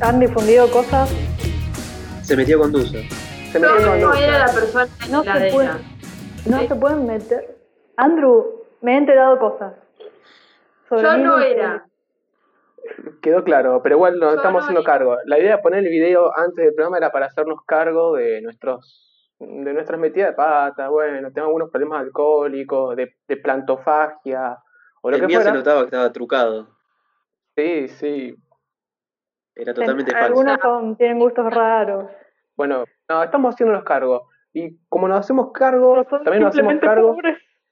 han difundido cosas. Se metió con Dusa. Se metió no, con no era la persona no se, puede, no se pueden meter. Andrew, me he enterado cosas. Yo no era. Quedó claro, pero igual nos estamos haciendo cargo. La idea de poner el video antes del programa era para hacernos cargo de nuestros de nuestras metidas de pata, bueno, tengo algunos problemas alcohólicos, de, de plantofagia, o lo el que mío se notaba que estaba trucado. Sí, sí. Era totalmente falso. Algunos tienen gustos raros. Bueno, no, estamos haciéndonos cargo. Y como nos hacemos cargo, también nos hacemos cargo.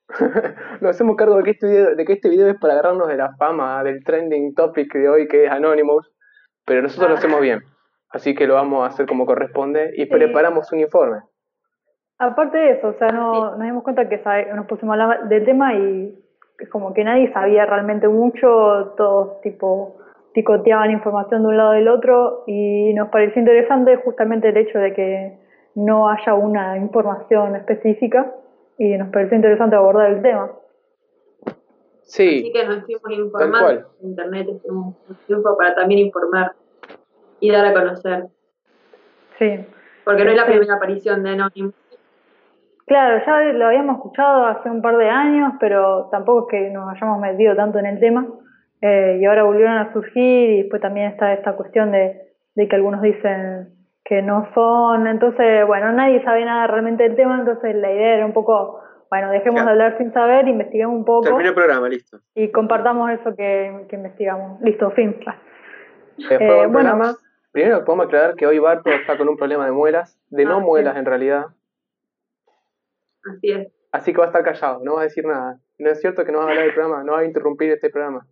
nos hacemos cargo de que, este video, de que este video es para agarrarnos de la fama del trending topic de hoy que es Anonymous, pero nosotros lo ah. hacemos bien. Así que lo vamos a hacer como corresponde y preparamos un informe. Aparte de eso, o sea, no, nos dimos cuenta que nos pusimos a hablar del tema y es como que nadie sabía realmente mucho, todos tipo picoteaban información de un lado del otro y nos pareció interesante justamente el hecho de que no haya una información específica y nos pareció interesante abordar el tema. Sí. Así que nos fuimos informando. Internet es un tiempo para también informar y dar a conocer. Sí. Porque no es la este primera aparición de Anonymous Claro, ya lo habíamos escuchado hace un par de años, pero tampoco es que nos hayamos metido tanto en el tema. Eh, y ahora volvieron a surgir y después también está esta cuestión de, que algunos dicen que no son. Entonces, bueno, nadie sabe nada realmente del tema, entonces la idea era un poco, bueno, dejemos de hablar sin saber, investigamos un poco. Termina el programa, listo. Y compartamos eso que, investigamos. Listo, fin. Eh, bueno, primero podemos aclarar que hoy Barto está con un problema de muelas, de no ah, muelas en realidad. Así es. Así que va a estar callado, no va a decir nada. No es cierto que no va a hablar del programa, no va a interrumpir este programa.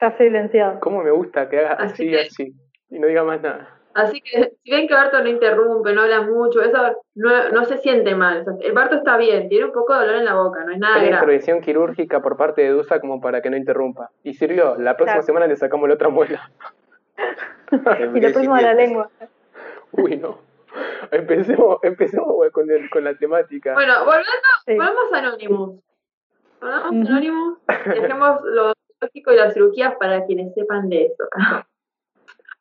Está silenciado. ¿Cómo me gusta que haga así, así, y no diga más nada? Así que si ven que Barto no interrumpe, no habla mucho, eso no, no se siente mal. el Barto está bien, tiene un poco de dolor en la boca, no es nada Hay intervención quirúrgica por parte de Dusa como para que no interrumpa. Y sirvió, la próxima semana le sacamos la otra muela. y la próxima la lengua. Uy, no. Empecemos, empecemos con, el, con la temática. Bueno, volviendo, volvamos a Anonymous. Volvamos a Anonymous, dejemos lo y las cirugías para quienes sepan de eso.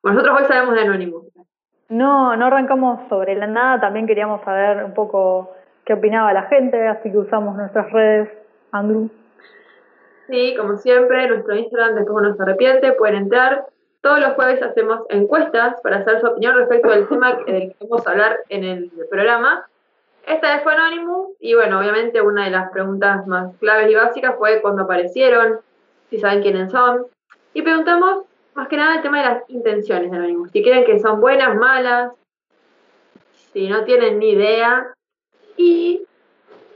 Nosotros hoy sabemos de Anonymous. No, no arrancamos sobre la nada, también queríamos saber un poco qué opinaba la gente, así que usamos nuestras redes, Andrew. Sí, como siempre, nuestro Instagram, después no se arrepiente, pueden entrar, todos los jueves hacemos encuestas para hacer su opinión respecto del tema del que vamos a hablar en el programa. Esta vez fue Anonymous y bueno, obviamente una de las preguntas más claves y básicas fue cuándo aparecieron, si saben quiénes son. Y preguntamos más que nada el tema de las intenciones de Anonymous. Si creen que son buenas, malas, si no tienen ni idea. Y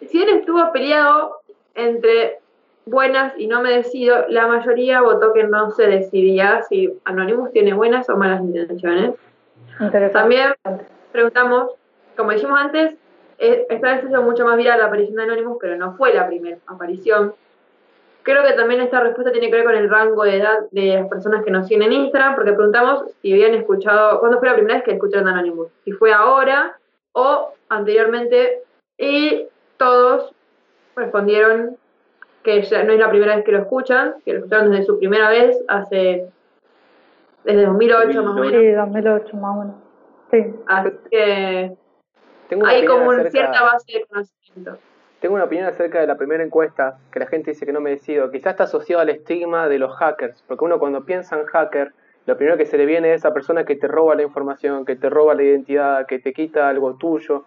si él estuvo peleado entre buenas y no me decido, la mayoría votó que no se decidía si Anonymous tiene buenas o malas intenciones. También preguntamos, como dijimos antes, eh, esta vez se hizo mucho más viral la aparición de Anonymous, pero no fue la primera aparición. Creo que también esta respuesta tiene que ver con el rango de edad de las personas que nos siguen en Instagram, porque preguntamos si habían escuchado, ¿cuándo fue la primera vez que escucharon Anonymous? Si fue ahora o anteriormente, y todos respondieron que ya no es la primera vez que lo escuchan, que lo escucharon desde su primera vez, hace desde 2008 más o menos. Sí, 2008 más o menos. Sí. Así que hay como una cierta base de conocimiento. Tengo una opinión acerca de la primera encuesta, que la gente dice que no me decido. Quizás está asociado al estigma de los hackers, porque uno cuando piensa en hacker, lo primero que se le viene es esa persona que te roba la información, que te roba la identidad, que te quita algo tuyo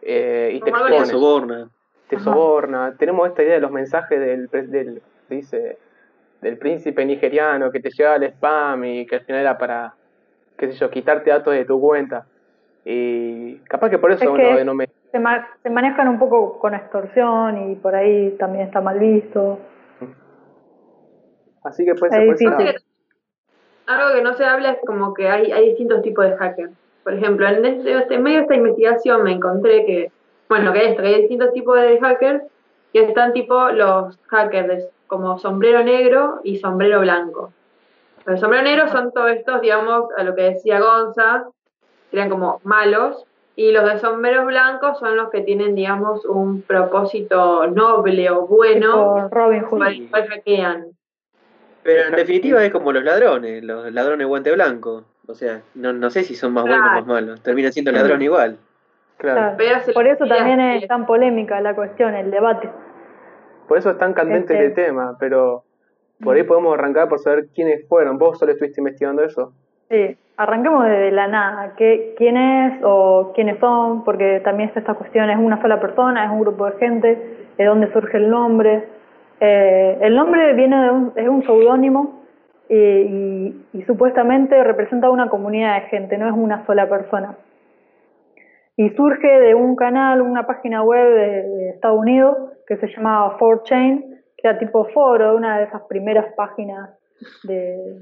eh, y te expone te soborna. Tenemos esta idea de los mensajes del, del, dice, del príncipe nigeriano que te llega el spam y que al final era para, qué sé yo, quitarte datos de tu cuenta. Y capaz que por eso no me... Se, se, manejan un poco con extorsión y por ahí también está mal visto. Así que puede ser Algo que no se habla es como que hay, hay distintos tipos de hackers. Por ejemplo, en, este, en medio de esta investigación me encontré que bueno, que esto, que hay distintos tipos de hackers, que están tipo los hackers como sombrero negro y sombrero blanco. Los sombrero negro son todos estos, digamos, a lo que decía Gonza, serían como malos, y los de sombreros blancos son los que tienen, digamos, un propósito noble o bueno, Robin Hood. Pero en definitiva es como los ladrones, los ladrones guante blanco. O sea, no, no sé si son más buenos o más malos. Terminan siendo ladrón igual. Claro. Claro. Por eso también es tan polémica la cuestión, el debate. Por eso es tan candente Este- este tema, pero por ahí podemos arrancar por saber quiénes fueron. ¿Vos solo estuviste investigando eso? Sí, arranquemos desde la nada. ¿Qué, ¿Quién es o quiénes son? Porque también está esta cuestión, ¿es una sola persona? ¿Es un grupo de gente? ¿De dónde surge el nombre? Eh, el nombre viene de un, es un seudónimo y, supuestamente representa una comunidad de gente, no es una sola persona. Y surge de un canal, una página web de, Estados Unidos que se llamaba 4chan, que era tipo foro, una de esas primeras páginas de,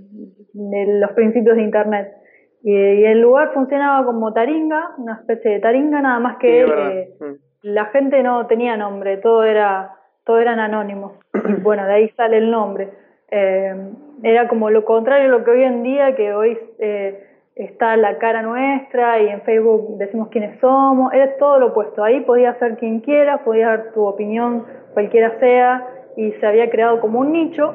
de los principios de Internet. Y, y el lugar funcionaba como taringa, una especie de taringa, nada más que Sí, eh, Mm. la gente no tenía nombre, todo era, todo eran anónimos. Y bueno, de ahí sale el nombre. Eh, era como lo contrario a lo que hoy en día, que hoy eh, está la cara nuestra y en Facebook decimos quiénes somos, era todo lo opuesto. Ahí podía ser quien quiera, podía dar tu opinión, cualquiera sea, y se había creado como un nicho.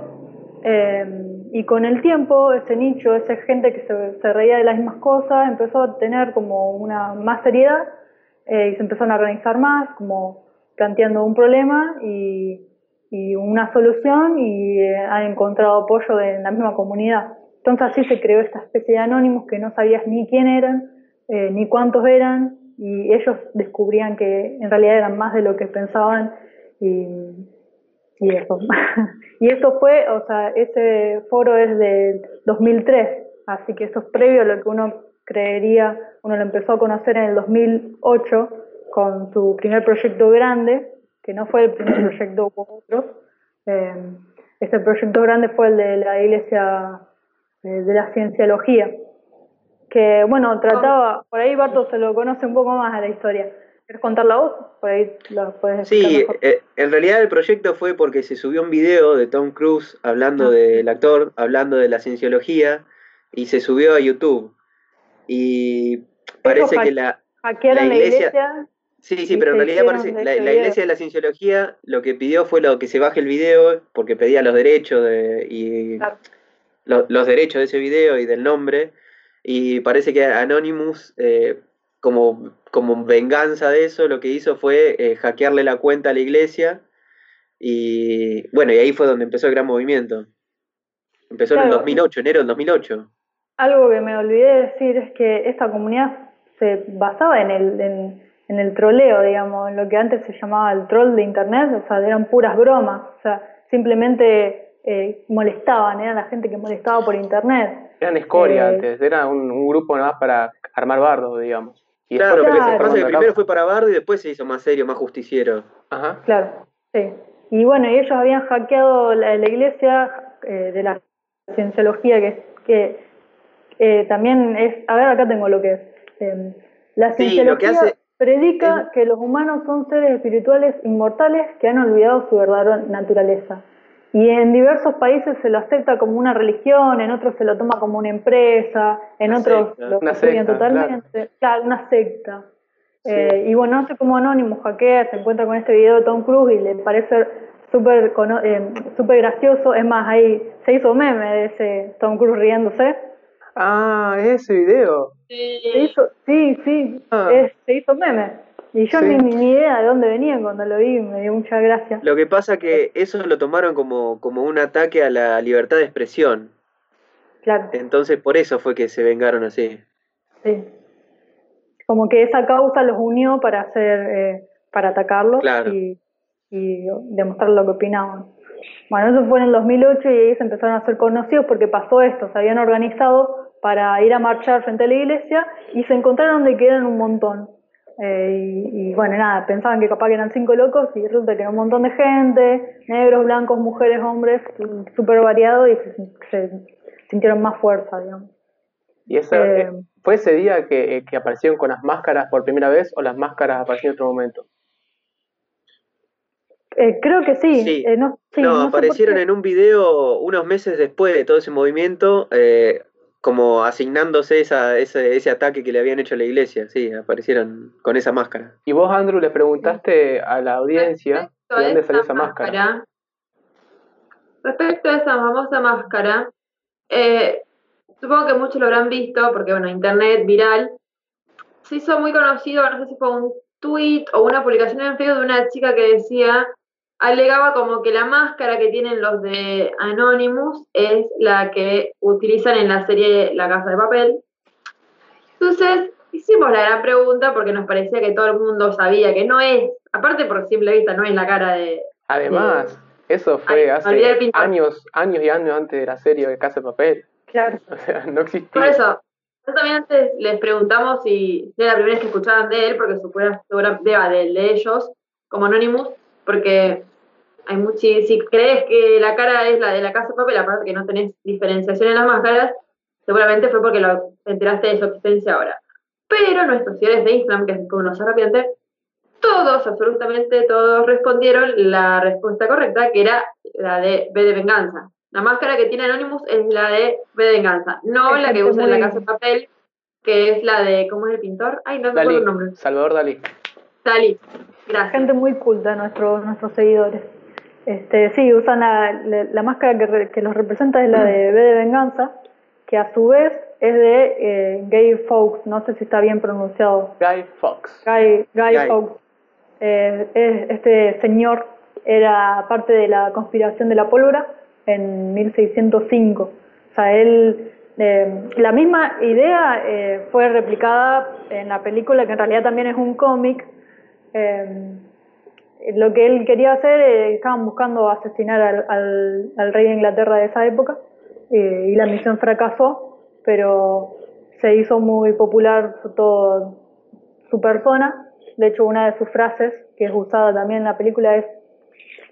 Eh, y con el tiempo, ese nicho, esa gente que se, reía de las mismas cosas, empezó a tener como una más seriedad eh, y se empezaron a organizar más, como planteando un problema y, una solución y eh, han encontrado apoyo de la misma comunidad. Entonces así se creó esta especie de anónimos que no sabías ni quién eran, eh, ni cuántos eran, y ellos descubrían que en realidad eran más de lo que pensaban y, y eso. y eso fue, o sea, ese foro es del 2003, así que eso es previo a lo que uno creería, uno lo empezó a conocer en el 2008 con su primer proyecto grande, que no fue el primer proyecto, hubo otros. Eh, este proyecto grande fue el de la iglesia eh, de la cienciología, que bueno, trataba, por ahí Barto se lo conoce un poco más a la historia. ¿Quieres contarla vos? Por ahí lo puedes Sí, mejor. eh, en realidad el proyecto fue porque se subió un video de Tom Cruise hablando Ah. del actor, hablando de la cienciología, y se subió a YouTube. Y parece que la... La la iglesia- Sí, sí, pero en realidad parece la, la iglesia de la cienciología lo que pidió fue lo que se baje el video porque pedía los derechos de, y Claro. lo- los derechos de ese video y del nombre. Y parece que Anonymous, eh, como, como venganza de eso, lo que hizo fue eh, hackearle la cuenta a la iglesia. Y bueno, y ahí fue donde empezó el gran movimiento. Empezó en el Claro. 2008, enero del 2008. Algo que me olvidé de decir es que esta comunidad se basaba en el, en, en el troleo, digamos, en lo que antes se llamaba el troll de internet, o sea, eran puras bromas, o sea, simplemente eh, molestaban, era la gente que molestaba por internet. Eran escoria Eh, antes, era un, un grupo nada más para armar bardos, digamos. Y Claro, porque lo se pasa que primero fue para Bardo y después se hizo más serio, más justiciero. Ajá. Claro, sí. Y bueno, y ellos habían hackeado la, la iglesia eh, de la cienciología, que, que eh, también es, a ver, acá tengo lo que es. Eh, la Sí, cienciología lo que hace predica es- que los humanos son seres espirituales inmortales que han olvidado su verdadera naturaleza. Y en diversos países se lo acepta como una religión, en otros se lo toma como una empresa, en Una otros secta. lo Una estudian secta, totalmente. Claro, una secta. Sí. Eh, y bueno, no sé cómo Anonymous hackea, se encuentra con este video de Tom Cruise y le parece súper eh, súper gracioso. Es más, ahí se hizo meme de ese Tom Cruise riéndose. Ah, es ese video. Se hizo, sí, sí, Ah. es- se hizo meme. Y yo Sí. ni, ni idea de dónde venían cuando lo vi, me dio mucha gracia. Lo que pasa que eso lo tomaron como, como un ataque a la libertad de expresión. Claro, Entonces por eso fue que se vengaron así. sí. Como que esa causa los unió para hacer, eh, para atacarlos Claro. y, y demostrar lo que opinaban. Bueno, eso fue en el 2008 y ahí se empezaron a hacer conocidos porque pasó esto, se habían organizado para ir a marchar frente a la iglesia y se encontraron de que eran un montón. Eh, y, y bueno, nada, pensaban que capaz que eran cinco locos y resulta que era un montón de gente, negros, blancos, mujeres, hombres, súper variado y se, se sintieron más fuerza, digamos. ¿Y ese, Eh, eh, fue ese día que, que aparecieron con las máscaras por primera vez o las máscaras aparecieron en otro momento? Eh, creo que sí. Sí. eh, no, sí, no, aparecieron en un video unos meses después de todo ese movimiento, eh, como asignándose esa, ese, ese ataque que le habían hecho a la iglesia. Sí, aparecieron con esa máscara. Y vos, Andrew, le preguntaste a la audiencia Respecto de dónde salió esa máscara. Respecto a esa famosa máscara, eh, supongo que muchos lo habrán visto, porque bueno, internet viral, se hizo muy conocido, no sé si fue un tweet o una publicación en Facebook de una chica que decía, alegaba como que la máscara que tienen los de Anonymous es la que utilizan en la serie La Casa de Papel. Entonces, hicimos la gran pregunta porque nos parecía que todo el mundo sabía que no es, aparte por simple vista, no es la cara de... Además, eso fue hace años, años y años antes de la serie de Casa de Papel. Claro. O sea, no existía. Por eso, nosotros también antes les preguntamos si era la primera vez que escuchaban de él, porque seguramente de, de ellos, como Anonymous, porque hay mucho, si crees que la cara es la de la casa de papel, aparte que no tenés diferenciación en las máscaras, seguramente fue porque lo enteraste de su existencia ahora. Pero nuestros seguidores de Instagram, que es como nos arrepiente, todos, absolutamente todos respondieron la respuesta correcta, que era la de B de venganza. La máscara que tiene Anonymous es la de B de venganza, no la que usa en la casa de papel, que es la de, ¿cómo es el pintor? Ay, no me acuerdo el nombre. Salvador Dalí. Dalí, gracias. Gente muy culta, nuestros nuestros seguidores. Este, sí, usan la, la, máscara que, que, los representa es la de B de venganza, que a su vez es de eh, Gay Fawkes, no sé si está bien pronunciado. Guy Fawkes. Guy, Guy, Fawkes. Eh, este señor era parte de la conspiración de la pólvora en 1605. O sea, él, eh, la misma idea eh, fue replicada en la película, que en realidad también es un cómic. Eh, lo que él quería hacer, estaban buscando asesinar al, al, al, rey de Inglaterra de esa época y la misión fracasó, pero se hizo muy popular todo su persona. De hecho, una de sus frases, que es usada también en la película, es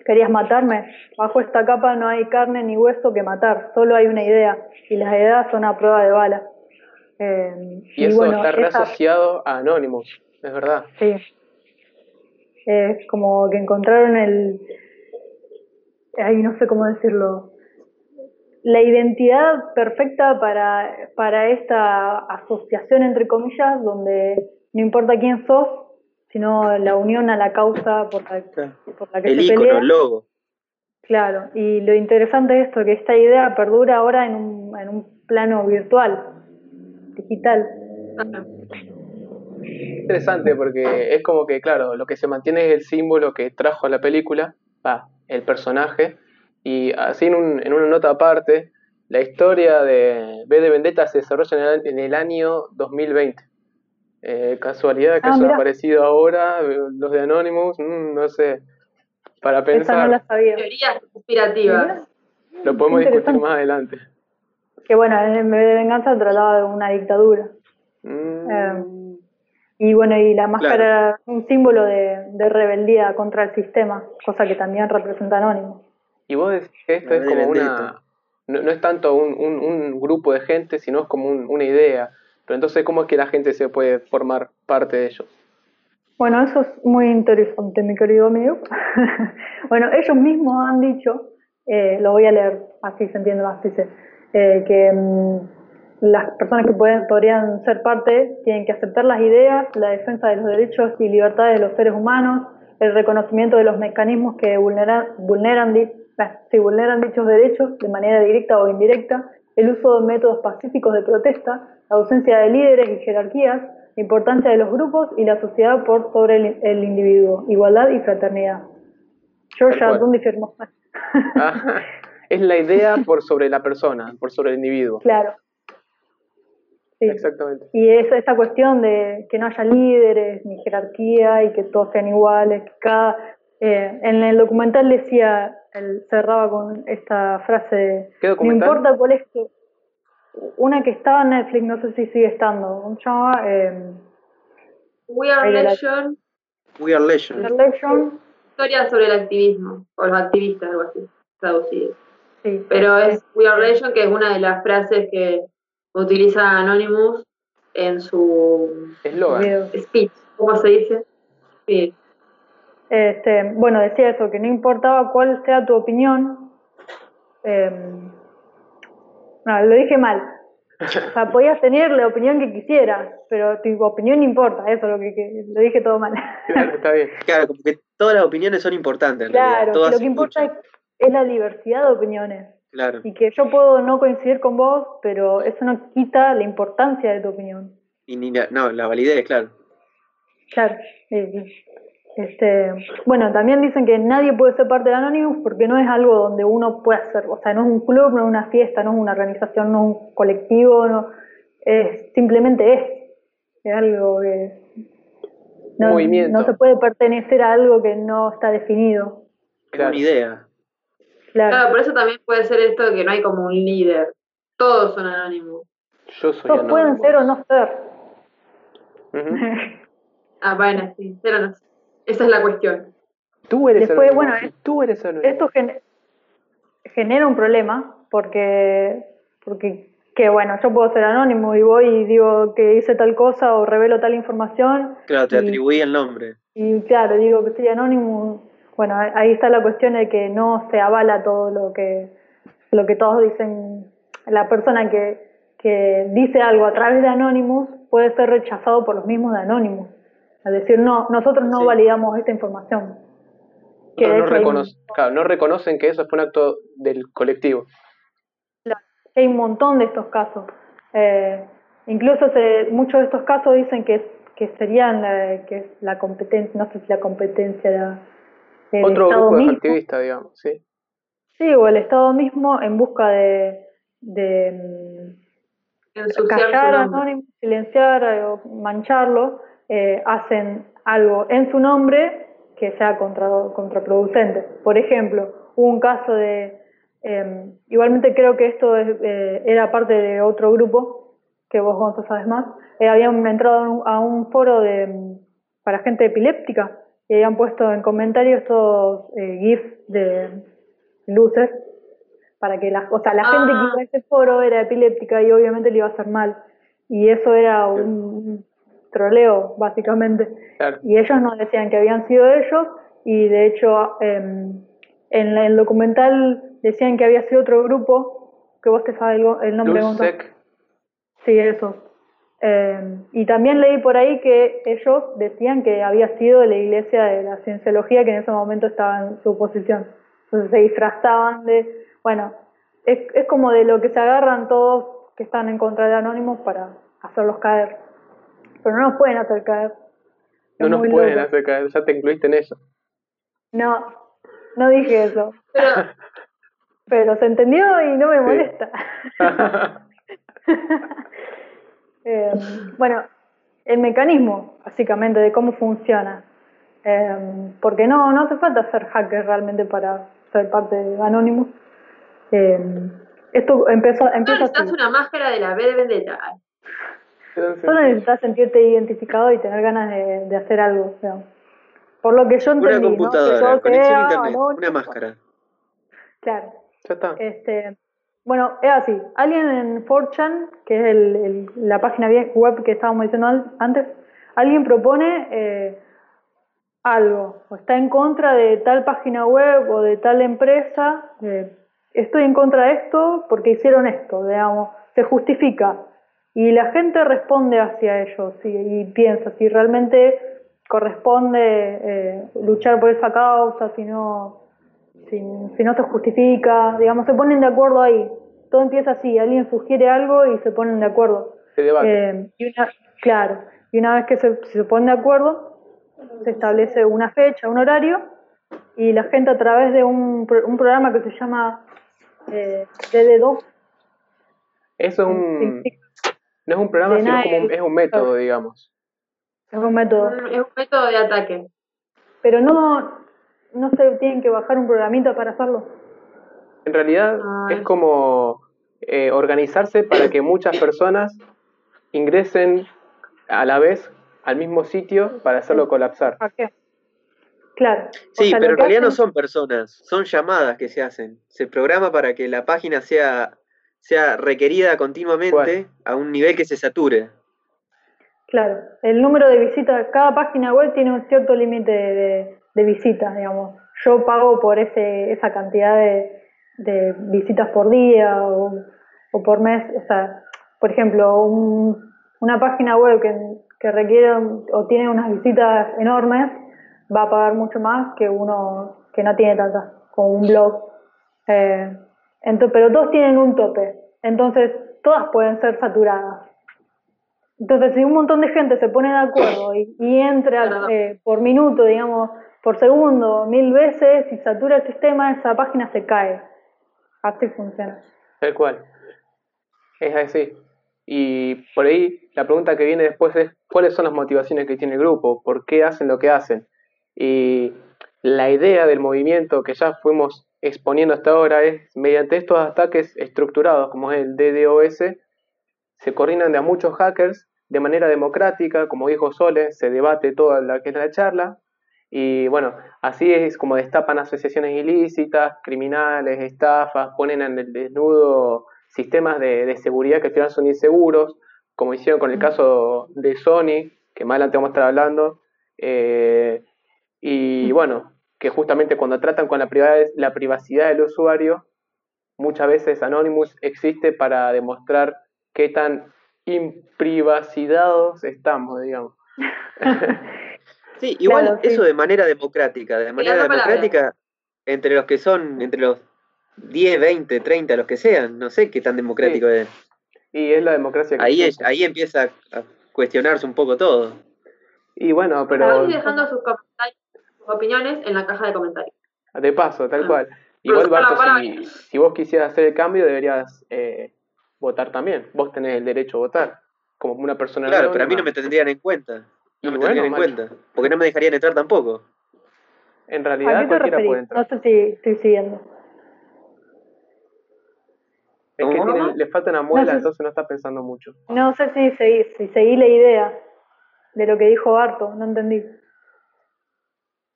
querías matarme. Bajo esta capa no hay carne ni hueso que matar, solo hay una idea, y las ideas son a prueba de bala. Eh, y, eso está reasociado a Anonymous, es verdad. Sí. Es como que encontraron el. Ay, no sé cómo decirlo. La identidad perfecta para, para esta asociación, entre comillas, donde no importa quién sos, sino la unión a la causa por la, por la que el se pelea. el logo. Claro, y lo interesante es esto, que esta idea perdura ahora en un, en un plano virtual, digital. Interesante porque es como que, claro, lo que se mantiene es el símbolo que trajo a la película, va, el personaje, y así en, un, en una nota aparte, la historia de B de Vendetta se desarrolla en el, en el año 2020. Eh, casualidad que Ah, eso mira. ha aparecido ahora, eh, los de Anonymous, mm, no sé, para pensar, no la sabía. Teorías conspirativas. lo podemos discutir más adelante. Que bueno, en vez de venganza trataba de una dictadura. Mm, Eh, Y bueno, y la máscara era un símbolo de, de rebeldía contra el sistema, cosa que también representa Anónimo. y vos decís que esto es como una, no, no es tanto un, un, un grupo de gente, sino es como un- una idea. Pero entonces, ¿cómo es que la gente se puede formar parte de ellos? Bueno, eso es muy interesante, mi querido amigo. bueno, ellos mismos han dicho, eh, lo voy a leer así se entiende más, dice, eh, que mm, las personas que pueden, podrían ser parte tienen que aceptar las ideas, la defensa de los derechos y libertades de los seres humanos, el reconocimiento de los mecanismos que vulneran, vulneran, eh, sí, vulneran dichos derechos de manera directa o indirecta, el uso de métodos pacíficos de protesta, la ausencia de líderes y jerarquías, la importancia de los grupos y la sociedad por sobre el, el individuo, igualdad y fraternidad. Cual. Ardundi firmó. Ah, es la idea por sobre la persona, por sobre el individuo. claro. Sí. Exactamente. Y es esa cuestión de que no haya líderes ni jerarquía y que todos sean iguales, que cada... eh, en el documental decía, él cerraba con esta frase, ¿Qué no importa cuál es tu... Una que estaba en Netflix, no sé si sigue estando, ¿cómo se llama? Eh, We Are Nation, We are legend. Historia sobre el activismo, o los activistas, algo así, traducido. Sí. Pero es We Are Nation, que es una de las frases que utiliza Anonymous en su Eslogan. video. speech, ¿cómo se dice? Sí. Este, bueno, decía eso, que no importaba cuál sea tu opinión. eh, no, lo dije mal. O sea, podías tener la opinión que quisieras, pero tu opinión no importa, eso es lo que, que- lo dije todo mal. Claro, está bien. Claro, como que todas las opiniones son importantes en realidad. Claro, Todas lo que importa es la diversidad de opiniones. Claro. Y que yo puedo no coincidir con vos, pero eso no quita la importancia de tu opinión. Y ni la, no, la validez, claro. Claro. Este, bueno, también dicen que nadie puede ser parte de Anonymous porque no es algo donde uno pueda ser, o sea, no es un club, no es una fiesta, no es una organización, no es un colectivo, no, es simplemente es, es algo que no, Movimiento. no se puede pertenecer a algo que no está definido. Es Claro. una idea. Claro, Claro, por eso también puede ser esto de que no hay como un líder. Todos son anónimos. Yo soy todos pueden ser o no ser. Ah, bueno, sí, pero no. Esa es la cuestión. Tú eres Después, anónimo. bueno, es- Tú eres anónimo. Esto gen- genera un problema porque, porque que bueno, yo puedo ser anónimo y voy y digo que hice tal cosa o revelo tal información Claro, te Y- atribuí el nombre. y claro, digo que soy anónimo. Bueno, ahí- está la cuestión de que no se avala todo lo que, lo que todos dicen. La persona que, que dice algo a través de Anonymous puede ser rechazado por los mismos de Anonymous. Es decir, no, nosotros no Sí. validamos esta información. Que no, un- reconoce- claro, no reconocen que eso fue un acto del colectivo. hay un montón de estos casos. Eh, incluso se, muchos de estos casos dicen que, que serían la, que es la competencia, no sé si la competencia el Otro Estado grupo de mismo, activistas, digamos, sí. sí, o el Estado mismo en busca de, de callar a nombre. Anonymous, silenciar eh, o mancharlo, eh, hacen algo en su nombre que sea contra, contraproducente. Por ejemplo, hubo un caso de, eh, igualmente creo que esto es, eh, era parte de otro grupo, que vos Gonzo sabes más, eh, habían entrado a un, a un foro de, para gente epiléptica y habían puesto en comentarios todos eh, GIFs de luces para que la, o sea, la Ah. gente que iba a ese foro era epiléptica y obviamente le iba a hacer mal. Y eso era un, troleo, básicamente. Claro. Y ellos nos decían que habían sido ellos y de hecho em, en la- el documental decían que había sido otro grupo, que vos te sabes el, el nombre, Sí, eso. Eh, y también leí por ahí que ellos decían que había sido de la iglesia de la cienciología que en ese momento estaba en su posición. Entonces se disfrazaban de... Bueno, es, es como de lo que se agarran todos que están en contra de Anónimos para hacerlos caer. Pero no nos pueden hacer caer. no nos pueden loco. hacer caer, ya te incluiste en eso. No, no dije eso. Pero, Pero se entendió y no me molesta. Eh, bueno, el mecanismo, básicamente, de cómo funciona. Eh, porque no, no hace falta ser hacker realmente para ser parte de Anonymous. Eh, esto empezó, no empieza necesitas una máscara de la B de Vendetta. Solo necesitas sentirte identificado y tener ganas de, de hacer algo. Por lo que yo Una entendí, ¿no? Que computadora, yo conexión sea a internet, anónimo, una máscara. Claro. Ya está. Este, bueno, es así. Alguien en 4chan, que es el, la página web que estábamos diciendo antes, alguien propone eh, algo, o está en contra de tal página web o de tal empresa. eh, estoy en contra de esto porque hicieron esto, digamos, se justifica. Y la gente responde hacia ellos y, y piensa si realmente corresponde eh, luchar por esa causa, si no, si, si no se justifica, digamos, se ponen de acuerdo ahí. Todo empieza así, alguien sugiere algo y se ponen de acuerdo. Se debate. Eh, y una, claro, y una vez que se, se ponen de acuerdo, se establece una fecha, un horario, y la gente a través de un, pro- un programa que se llama eh, DD2, Eso es un, no es un programa, De sino como un- es un método, digamos. es un método, Es un método de ataque. pero no, no se tienen que bajar un programita para hacerlo. En realidad Ah, es como eh, organizarse para que muchas personas ingresen a la vez al mismo sitio para hacerlo colapsar. ¿A qué? Claro. o Sí, sea, pero en realidad no son personas, son llamadas que se hacen. Se programa para que la página sea, sea requerida continuamente Bueno. a un nivel que se sature. Claro, el número de visitas, cada página web tiene un cierto límite de, de- de visitas, digamos. Yo pago por ese, esa cantidad de, de visitas por día o, o por mes. O sea, por ejemplo, un- una página web que, que requiere o tiene unas visitas enormes va a pagar mucho más que uno que no tiene tantas, como un blog. Eh, Entonces, pero todos tienen un tope. Entonces, todas pueden ser saturadas. Entonces, si un montón de gente se pone de acuerdo y, y entra eh, por minuto, digamos, por segundo, mil veces y satura el sistema, esa página se cae. Funciona. Tal cual. Es así. Y por ahí la pregunta que viene después es cuáles son las motivaciones que tiene el grupo, por qué hacen lo que hacen. Y la idea del movimiento que ya fuimos exponiendo hasta ahora es, mediante estos ataques estructurados, como es el DDoS, se coordinan de a muchos hackers de manera democrática, como dijo Sole, se debate toda la que es la charla, y bueno, así es como destapan asociaciones ilícitas, criminales, estafas, ponen en el desnudo sistemas de, seguridad que al final son inseguros, como hicieron con el caso de Sony, que más adelante vamos a estar hablando, eh, y bueno, que justamente cuando tratan con la, la privacidad del usuario, muchas veces Anonymous existe para demostrar qué tan imprivacidados estamos, digamos. Sí, igual eso de manera democrática, de manera democrática entre los que son, entre los 10, 20, 30, los que sean, no sé qué tan democrático es. Y es la democracia que ahí, ahí empieza a cuestionarse un poco todo. Y bueno, pero... dejando sus, opiniones en la caja de comentarios. De paso, tal ah. cual. Igual, Barto, si, si, vos quisieras hacer el cambio, deberías eh, votar también. Vos tenés el derecho a votar, como una persona Claro, pero a mí no me tendrían en cuenta. No me tendrían en cuenta. Porque no me dejarían entrar tampoco. En realidad, cualquiera puede entrar. No sé si estoy siguiendo. Es que le falta una muela, entonces no está pensando mucho. No sé si seguí, si seguí la idea de lo que dijo Barto, no entendí.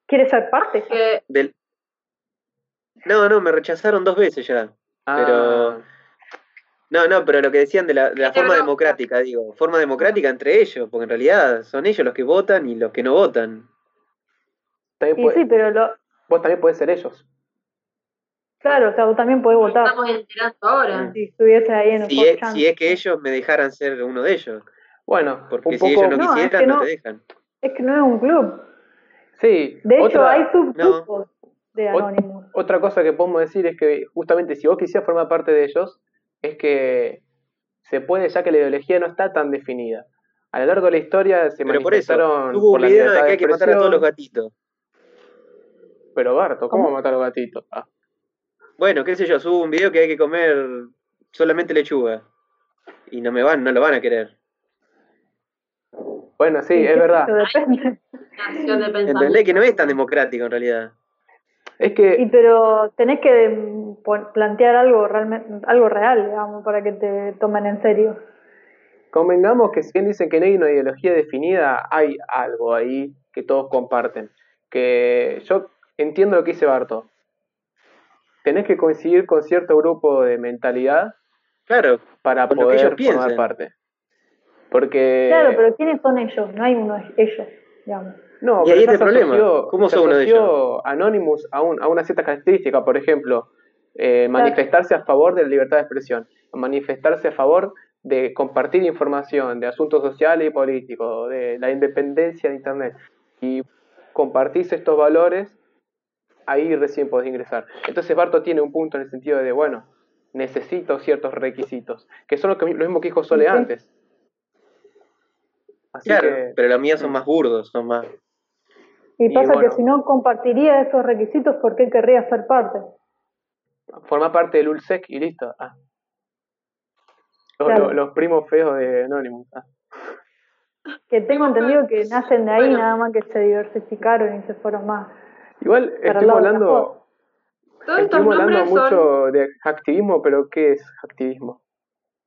¿Quieres ser parte? Del... No, no, me rechazaron dos veces ya. Pero ah. No, no, pero lo que decían de la, de la forma democrática, digo, forma democrática entre ellos, porque en realidad son ellos los que votan y los que no votan. sí, pero lo... vos también podés ser ellos. Claro, o sea, vos también podés votar. Estamos enterando ahora. Si estuviese ahí en si es, si es que ellos me dejaran ser uno de ellos. Bueno, porque si ellos no, quisieran, no, te dejan. Es que no es un club. Sí. De hecho, hay subgrupos de Anonymous. Otra cosa que podemos decir es que justamente si vos quisieras formar parte de ellos, es que se puede, ya que la ideología no está tan definida. A lo largo de la historia se Pero manifestaron. Por eso, hubo un video de que hay que matar a todos los gatitos. Pero Barto, ¿cómo, matar a los gatitos? Ah. Bueno, qué sé yo, subo un video que hay que comer solamente lechuga. Y no me van, no lo van a querer. Bueno, sí, es verdad. Entendés que no es tan democrático en realidad. Es que... Y pero tenés que mm, plantear algo realmente, algo real, digamos, para que te tomen en serio. Convengamos que si bien dicen que no hay una ideología definida, hay algo ahí que todos comparten. Que yo entiendo lo que dice Barto. Tenés que coincidir con cierto grupo de mentalidad claro, para poder formar parte. Porque... Claro, pero ¿quiénes son ellos? No hay uno ellos, digamos. No, y ahí este problema. ¿Cómo son uno de ellos? Anonymous a, a una cierta característica, por ejemplo, eh, manifestarse a favor de la libertad de expresión, manifestarse a favor de compartir información de asuntos sociales y políticos, de la independencia de Internet. Y compartís estos valores, ahí recién podés ingresar. Entonces Barto tiene un punto en el sentido de, bueno, necesito ciertos requisitos, que son lo, que, lo mismo que dijo Sole antes. claro, pero los míos son más burdos, son más y pasa que si no compartiría esos requisitos, ¿por qué querría ser parte? Forma parte del ULSEC y listo. Ah. Los, primos feos de Anonymous. Ah. Que tengo entendido que nacen de ahí, nada más que se diversificaron y se fueron más. Igual estamos hablando, estamos hablando mucho de activismo, pero ¿qué es activismo?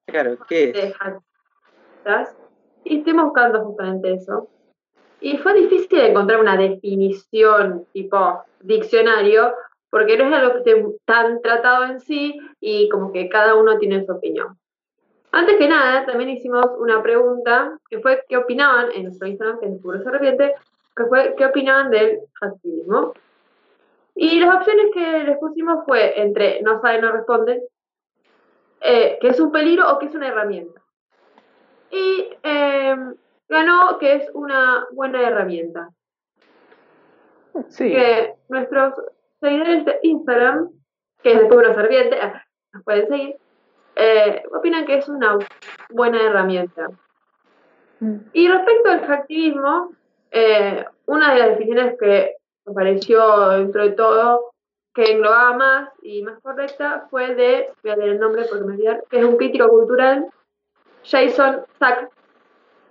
Claro, ¿qué es? Y estoy buscando justamente eso. Y fue difícil encontrar una definición tipo diccionario, porque no es algo que esté tan tratado en sí y como que cada uno tiene su opinión. Antes que nada, también hicimos una pregunta que fue qué opinaban en nuestro Instagram, que es Puro Se Arrepiente, que fue qué opinaban del activismo. Y las opciones que les pusimos fue entre no sabe, no responde, eh, que es un peligro o que es una herramienta. Y eh, ganó que es una buena herramienta. Sí. Que nuestros seguidores de Instagram, que es después una serviente, nos pueden seguir, eh, opinan que es una buena herramienta. Mm. Y respecto al hacktivismo, eh, una de las definiciones que me pareció dentro de todo que englobaba más y más correcta fue de, voy a leer el nombre porque me olvidar, que es un crítico cultural, Jason Sack,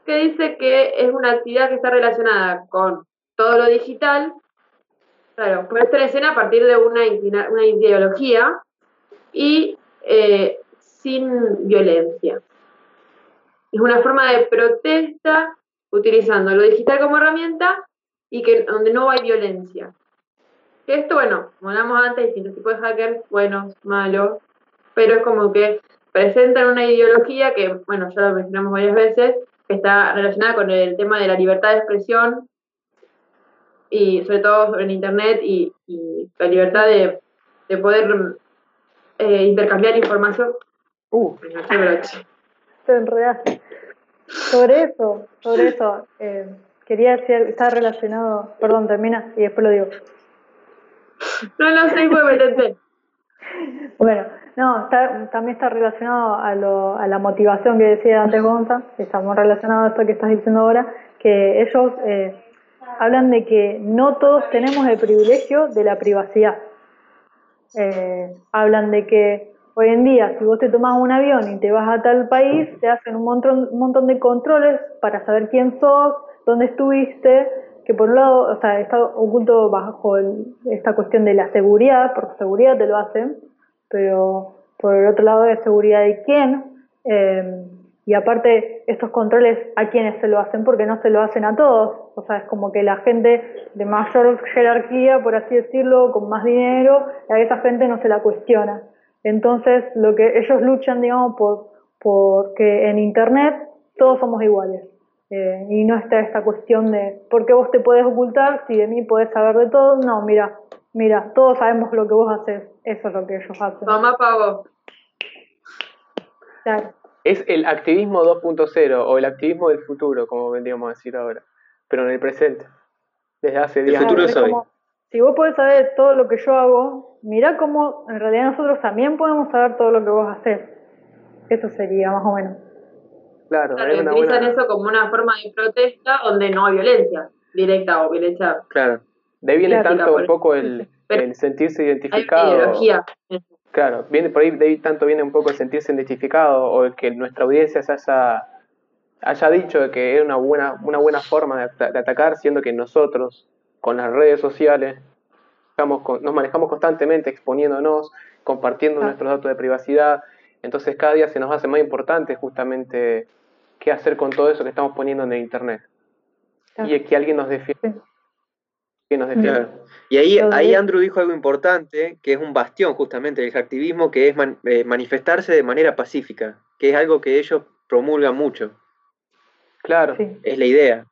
que dice que es una actividad que está relacionada con todo lo digital, claro, puesta en escena a partir de una, una ideología y eh, sin violencia. Es una forma de protesta utilizando lo digital como herramienta y que donde no hay violencia. Esto, bueno, como hablamos antes, distintos tipos de hackers, buenos, malos, pero es como que presentan una ideología que, bueno, ya lo mencionamos varias veces, que está relacionada con el tema de la libertad de expresión y sobre todo el internet y, y la libertad de, de poder eh, intercambiar información. Uh. Te enredaste. Sobre eso, sobre eso, eh, quería decir, está relacionado, perdón, termina y después lo digo. No, no sé, fue meterte. Bueno, no, está- también está relacionado a, lo, a la motivación que decía antes Gonza, está muy relacionado a esto que estás diciendo ahora, que ellos eh, hablan de que no todos tenemos el privilegio de la privacidad. Eh, hablan de que hoy en día, si vos te tomas un avión y te vas a tal país, te hacen un montón, un montón de controles para saber quién sos, dónde estuviste, que por un lado, o sea, está oculto bajo el- esta cuestión de la seguridad, por seguridad te lo hacen, pero por el otro lado de seguridad de quién, eh, y aparte estos controles a quienes se lo hacen, porque no se lo hacen a todos, o sea, es como que la gente de mayor jerarquía, por así decirlo, con más dinero, a esa gente no se la cuestiona. Entonces, lo que ellos luchan, digamos, por porque en Internet todos somos iguales. Eh, y no está esta cuestión de por qué vos te puedes ocultar si de mí podés saber de todo. No, mira, mira, todos sabemos lo que vos haces. Eso es lo que ellos hacen. Mamá pavo. Claro. es el activismo 2.0 o el activismo del futuro, como vendríamos a decir ahora, pero en el presente, desde hace 10 futuro años. es hoy. como, si vos podés saber todo lo que yo hago, mira cómo en realidad nosotros también podemos saber todo lo que vos haces. Eso sería más o menos. Claro, Claro, es una utilizan buena... eso como una forma de protesta donde no hay violencia directa o violencia. Claro. De ahí viene tanto por un poco el, sentirse Hay identificado. ideología. Claro, viene por ahí, de ahí tanto viene un poco el sentirse identificado o el que nuestra audiencia se haya, haya dicho de que era una buena, una buena forma de, ata- de atacar, siendo que nosotros, con las redes sociales, estamos con- nos manejamos constantemente exponiéndonos, compartiendo Ah. nuestros datos de privacidad, entonces cada día se nos hace más importante justamente qué hacer con todo eso que estamos poniendo en el Internet. Claro. Y es que alguien nos defienda. Sí. Que nos defienda. Claro. Y ahí, Andrew dijo algo importante, que es un bastión justamente del hacktivismo, que es man- eh, manifestarse de manera pacífica, que es algo que ellos promulgan mucho. Claro. Sí. Es la idea.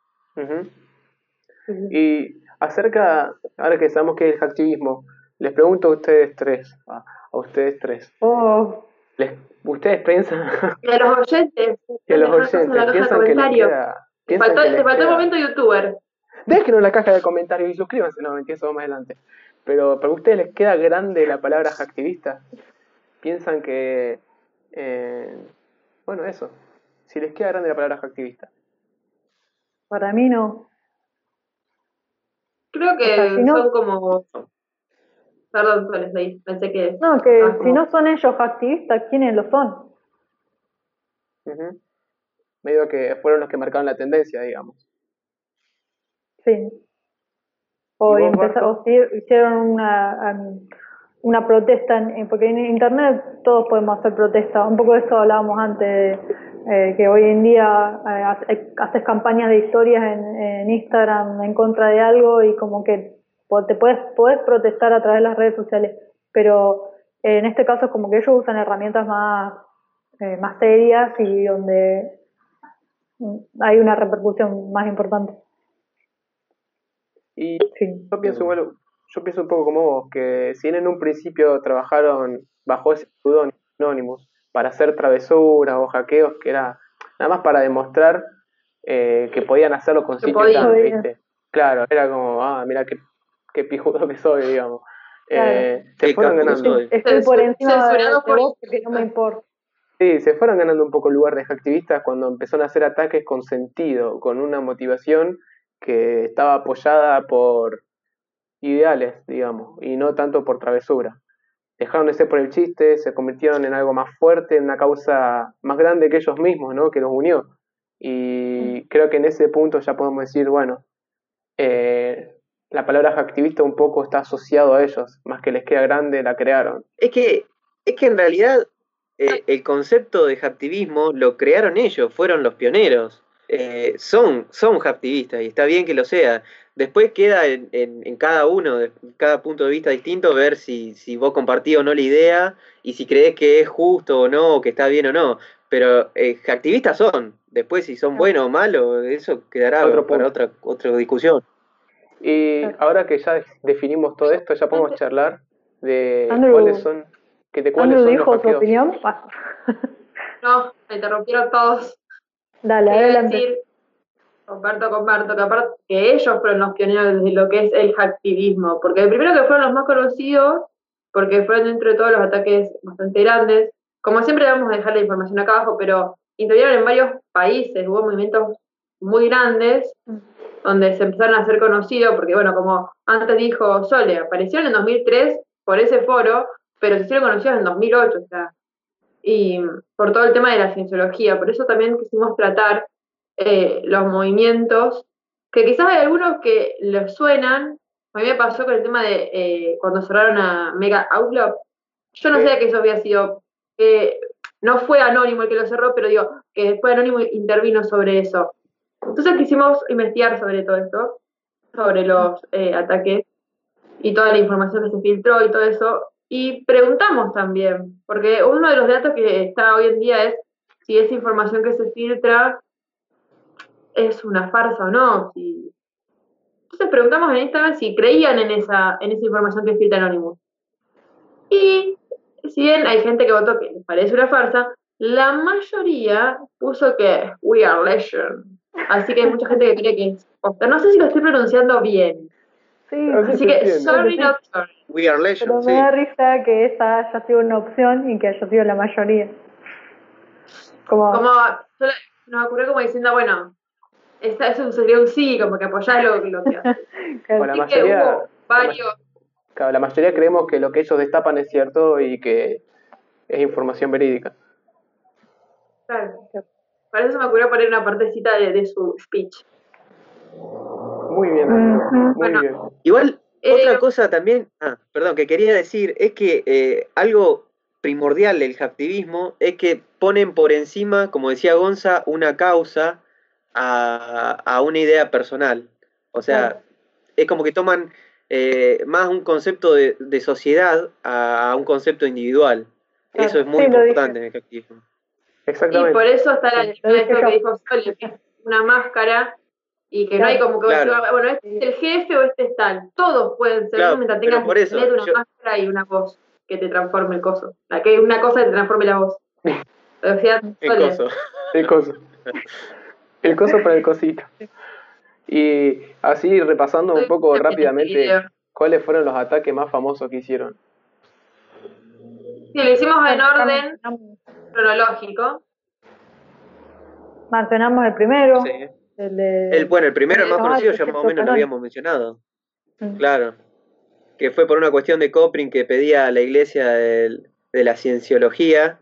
Y acerca, ahora que sabemos que es el activismo, les pregunto a ustedes tres, a, a ustedes tres, Oh, les, ¿ustedes piensan Y a los oyentes. que los en la oyentes piensan que les comentarios. queda... Te piensan faltó, que te les faltó el momento youtuber. Déjenos en la caja de comentarios y suscríbanse, no, mentira, eso va más adelante. Pero ¿para ustedes les queda grande la palabra hacktivista? ¿Piensan que... eh, bueno, eso, si les queda grande la palabra hacktivista. para mí no. Creo que O sea, si no- son como. Perdón, Soles, ahí. Pensé que. No, que Ah, si no son ellos activistas, ¿quiénes lo son? Ujú. Medio que fueron los que marcaron la tendencia, digamos. Sí. O, hicieron una, una protesta, en, porque en Internet todos podemos hacer protesta. Un poco de eso hablábamos antes, eh, que hoy en día eh, hace- haces campañas de historias en, en Instagram en contra de algo y como que te puedes, puedes protestar a través de las redes sociales. Pero en este caso es como que ellos usan herramientas más, eh, más serias y donde hay una repercusión más importante. Y Sí. Yo pienso igual, yo pienso un poco como vos, que si bien en un principio trabajaron bajo ese pseudónimo Anonymous para hacer travesuras o hackeos, que era nada más para demostrar eh, que podían hacerlo con sitios grandes, ¿viste? Claro, era como, ah, mira qué, qué pijudo que soy, digamos. Eh, se Qué fueron ganando. soy. Estoy por encima de, censurado de por- vos porque no me importa. Sí, se fueron ganando un poco el lugar de activistas cuando empezaron a hacer ataques con sentido, con una motivación que estaba apoyada por ideales, digamos, y no tanto por travesura. Dejaron de ser por el chiste, se convirtieron en algo más fuerte, en una causa más grande que ellos mismos, ¿no? Que los unió. Y creo que en ese punto ya podemos decir, bueno, eh, la palabra activista un poco está asociado a ellos, más que les queda grande, la crearon. Es que, es que en realidad eh, el concepto de hacktivismo lo crearon ellos, fueron los pioneros. Eh, son, son hacktivistas y está bien que lo sea. Después queda en, en- en cada uno, de cada punto de vista distinto, ver si, si vos compartís o no la idea y si crees que es justo o no, o que está bien o no. Pero eh, hacktivistas son. Después si son buenos o malos, eso quedará Otro para otra, otra discusión. Y ahora que ya definimos todo esto, ya podemos charlar de Andrew- cuáles son, que de cuáles Andrew son los dijo su hackeos. opinión. No, me interrumpieron todos. Dale, Quería adelante. decir, comparto, comparto, que aparte que ellos fueron los pioneros de lo que es el hacktivismo, porque primero que fueron los más conocidos, porque fueron dentro de todos los ataques bastante grandes. Como siempre vamos a dejar la información acá abajo, pero intervinieron en varios países, hubo movimientos muy grandes donde se empezaron a hacer conocidos, porque bueno, como antes dijo Sole, aparecieron en 2003 por ese foro, pero se hicieron conocidos en 2008, o sea, y por todo el tema de la cienciología. Por eso también quisimos tratar eh, los movimientos, que quizás hay algunos que les suenan. A mí me pasó con el tema de eh, cuando cerraron a Mega Outlook. Yo no Sí. sabía que eso había sido, eh, no fue Anónimo el que lo cerró, pero digo, que después Anónimo intervino sobre eso. Entonces quisimos investigar sobre todo esto, sobre los eh, ataques y toda la información que se filtró y todo eso. Y preguntamos también, porque uno de los datos que está hoy en día es si esa información que se filtra es una farsa o no. Si... Entonces preguntamos en Instagram si creían en esa, en esa información que filtra Anonymous. Y si bien hay gente que votó que les parece una farsa, la mayoría puso que we are legend. Así que hay mucha gente que cree que es posta. No sé si lo estoy pronunciando bien. Sí, Pero Así que sorry, not sorry. We are pero legend, me sí. da risa que esa haya sido una opción y que haya sido la mayoría. Como, Como, nos ocurrió como diciendo, bueno, esta, eso sería un sí, como que apoyás lo, lo que que- Bueno, La Así que mayoría- hubo varios, Claro, la mayoría creemos que lo que ellos destapan es cierto y que es información verídica. claro. Para eso se me ocurrió poner una partecita de, de su speech. Muy bien, muy Bueno. bien. Igual, Eh, otra cosa también, ah, perdón, que quería decir es que eh, algo primordial del hacktivismo es que ponen por encima, como decía Gonza, una causa a, a una idea personal. O sea, es como que toman eh, más un concepto de, de sociedad a, a un concepto individual. Claro, Eso es muy sí, importante en el hacktivismo. Y Exactamente. por eso está la Sí, esto que dijo Sole, que es una máscara y que no hay como que Claro. bueno, este es el jefe o este es tal. Todos pueden ser Claro, mientras tengas por eso, una yo- máscara y una voz que te transforme el coso. La que una cosa que te transforme la voz. O sea, El coso. El coso. El coso para el cosito. Y así repasando un poco rápidamente cuáles fueron los ataques más famosos que hicieron. Sí, lo hicimos en orden cronológico. Mencionamos el primero, Sí. el de... El, bueno, el primero, el más conocido, ya más o menos lo habíamos mencionado. Mm. Claro. Que fue por una cuestión de Copring que pedía a la iglesia del- de la cienciología,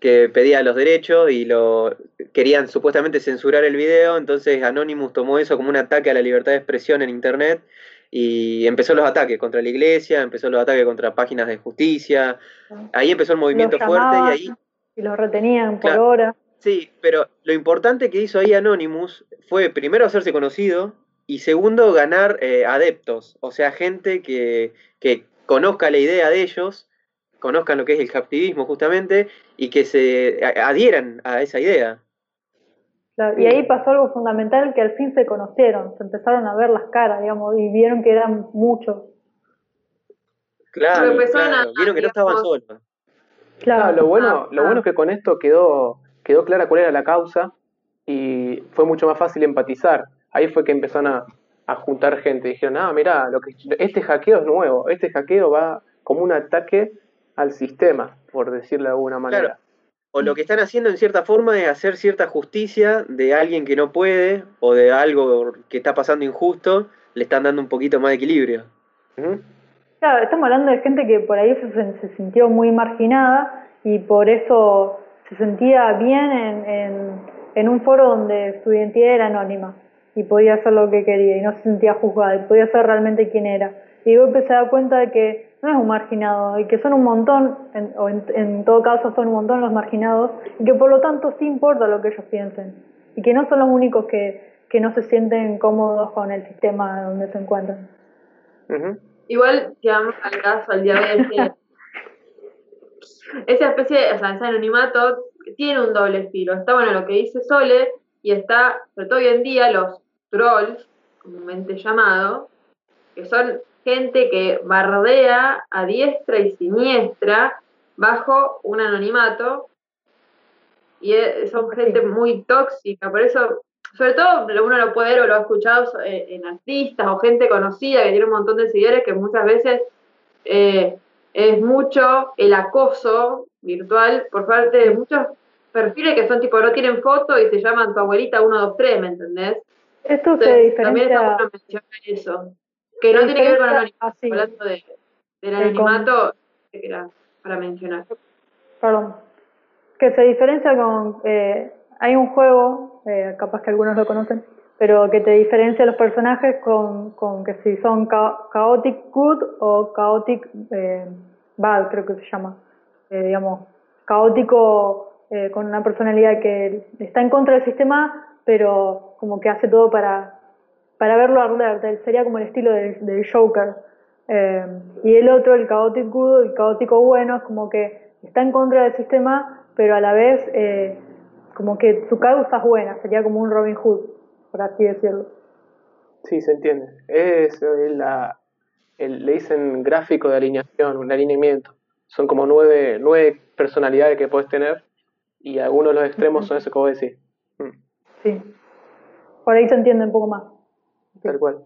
que pedía los derechos y lo querían supuestamente censurar el video, entonces Anonymous tomó eso como un ataque a la libertad de expresión en internet y empezó los ataques contra la iglesia, empezó los ataques contra páginas de justicia. Ahí empezó el movimiento fuerte y ahí Y los retenían por Claro. hora. Sí, pero lo importante que hizo ahí Anonymous fue primero hacerse conocido y segundo ganar eh, adeptos, o sea, gente que, que conozca la idea de ellos, conozcan lo que es el captivismo justamente y que se adhieran a esa idea. Claro. Y ahí pasó algo fundamental que al fin se conocieron, se empezaron a ver las caras, digamos, y vieron que eran muchos. Claro, vieron que no estaban solos. Claro, Ah, lo bueno, Ah, lo ah. bueno es que con esto quedó, quedó clara cuál era la causa y fue mucho más fácil empatizar. Ahí fue que empezaron a, a juntar gente. Dijeron, ah, mira, lo que, este hackeo es nuevo, este hackeo va como un ataque al sistema, por decirlo de alguna manera. O lo que están haciendo en cierta forma es hacer cierta justicia de alguien que no puede o de algo que está pasando injusto, le están dando un poquito más de equilibrio. Claro, estamos hablando de gente que por ahí se, se sintió muy marginada y por eso se sentía bien en, en, en un foro donde su identidad era anónima y podía hacer lo que quería y no se sentía juzgada y podía ser realmente quien era. Y luego se da cuenta de que no es un marginado y que son un montón, o en, todo caso son un montón los marginados, y que por lo tanto sí importa lo que ellos piensen y que no son los únicos que, que no se sienten cómodos con el sistema donde se encuentran. Igual, si vamos al caso, al día de ese, esa especie, de, o sea, ese anonimato tiene un doble filo. Está bueno lo que dice Sole y está, sobre todo hoy en día, los trolls, comúnmente llamados, que son gente que bardea a diestra y siniestra bajo un anonimato y son gente muy tóxica, por eso, sobre todo uno lo puede ver o lo ha escuchado eh, en artistas o gente conocida que tiene un montón de seguidores que muchas veces eh, es mucho el acoso virtual por parte de muchos perfiles que son tipo, no tienen foto y se llaman tu abuelita 123, ¿me entendés? Esto se diferencia... También está bueno mencionar eso. Que no tiene que ver con anonimato, ah, hablando de, del anonimato, que era para mencionar. Perdón. Que se diferencia con... Eh, hay un juego, eh, capaz que algunos lo conocen, pero que te diferencia los personajes con, con que si son chaotic good o chaotic eh, bad, creo que se llama. Eh, digamos, caótico eh, con una personalidad que está en contra del sistema, pero como que hace todo para para verlo arder, sería como el estilo del, Joker. Eh, y el otro, el caótico, el caótico bueno, es como que está en contra del sistema, pero a la vez eh, como que su causa es buena, sería como un Robin Hood, por así decirlo. Sí, se entiende. Es la, le dicen gráfico de alineación, un alineamiento. Son como nueve, nueve personalidades que puedes tener y algunos de los extremos son eso que vos decís. Mm. Sí. Por ahí se entiende un poco más. Tal cual.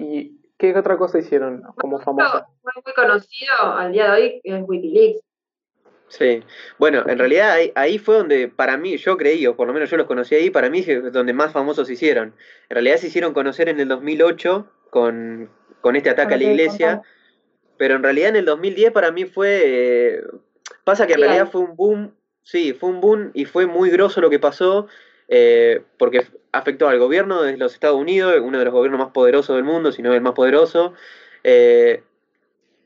¿Y qué otra cosa hicieron como famosa? Muy conocido al día de hoy es Wikileaks. Sí, bueno, en realidad ahí, fue donde para mí, yo creí, o por lo menos yo los conocí ahí, para mí es donde más famosos se hicieron. En realidad se hicieron conocer en el 2008 con, con este ataque a la iglesia, pero en realidad en el 2010 para mí fue... Eh, pasa que en realidad fue un boom, sí, fue un boom y fue muy grosso lo que pasó, eh, porque afectó al gobierno de los Estados Unidos, uno de los gobiernos más poderosos del mundo, si no el más poderoso. Eh,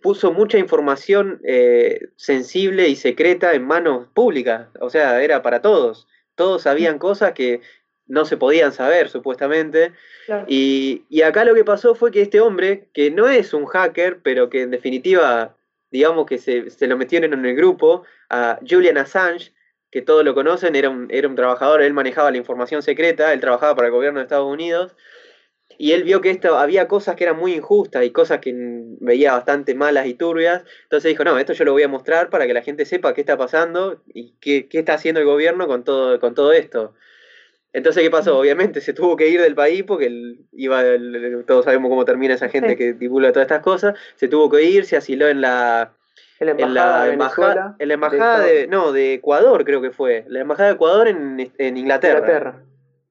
puso mucha información eh, sensible y secreta en manos públicas, o sea, era para todos. Todos sabían cosas que no se podían saber, supuestamente. Y, y, acá lo que pasó fue que este hombre, que no es un hacker, pero que en definitiva, digamos que se, se lo metieron en el grupo, a Julian Assange, que todos lo conocen, era un, era un trabajador, él manejaba la información secreta, él trabajaba para el gobierno de Estados Unidos, y él vio que esto había cosas que eran muy injustas y cosas que veía bastante malas y turbias, entonces dijo, no, esto yo lo voy a mostrar para que la gente sepa qué está pasando y qué, qué está haciendo el gobierno con todo, con todo esto. Entonces, ¿qué pasó? Obviamente se tuvo que ir del país porque iba, todos sabemos cómo termina esa gente que divulga todas estas cosas, se tuvo que ir, se asiló en la, en la embajada, de, en la embajada de, no, de Ecuador creo que fue. La embajada de Ecuador en, en Inglaterra.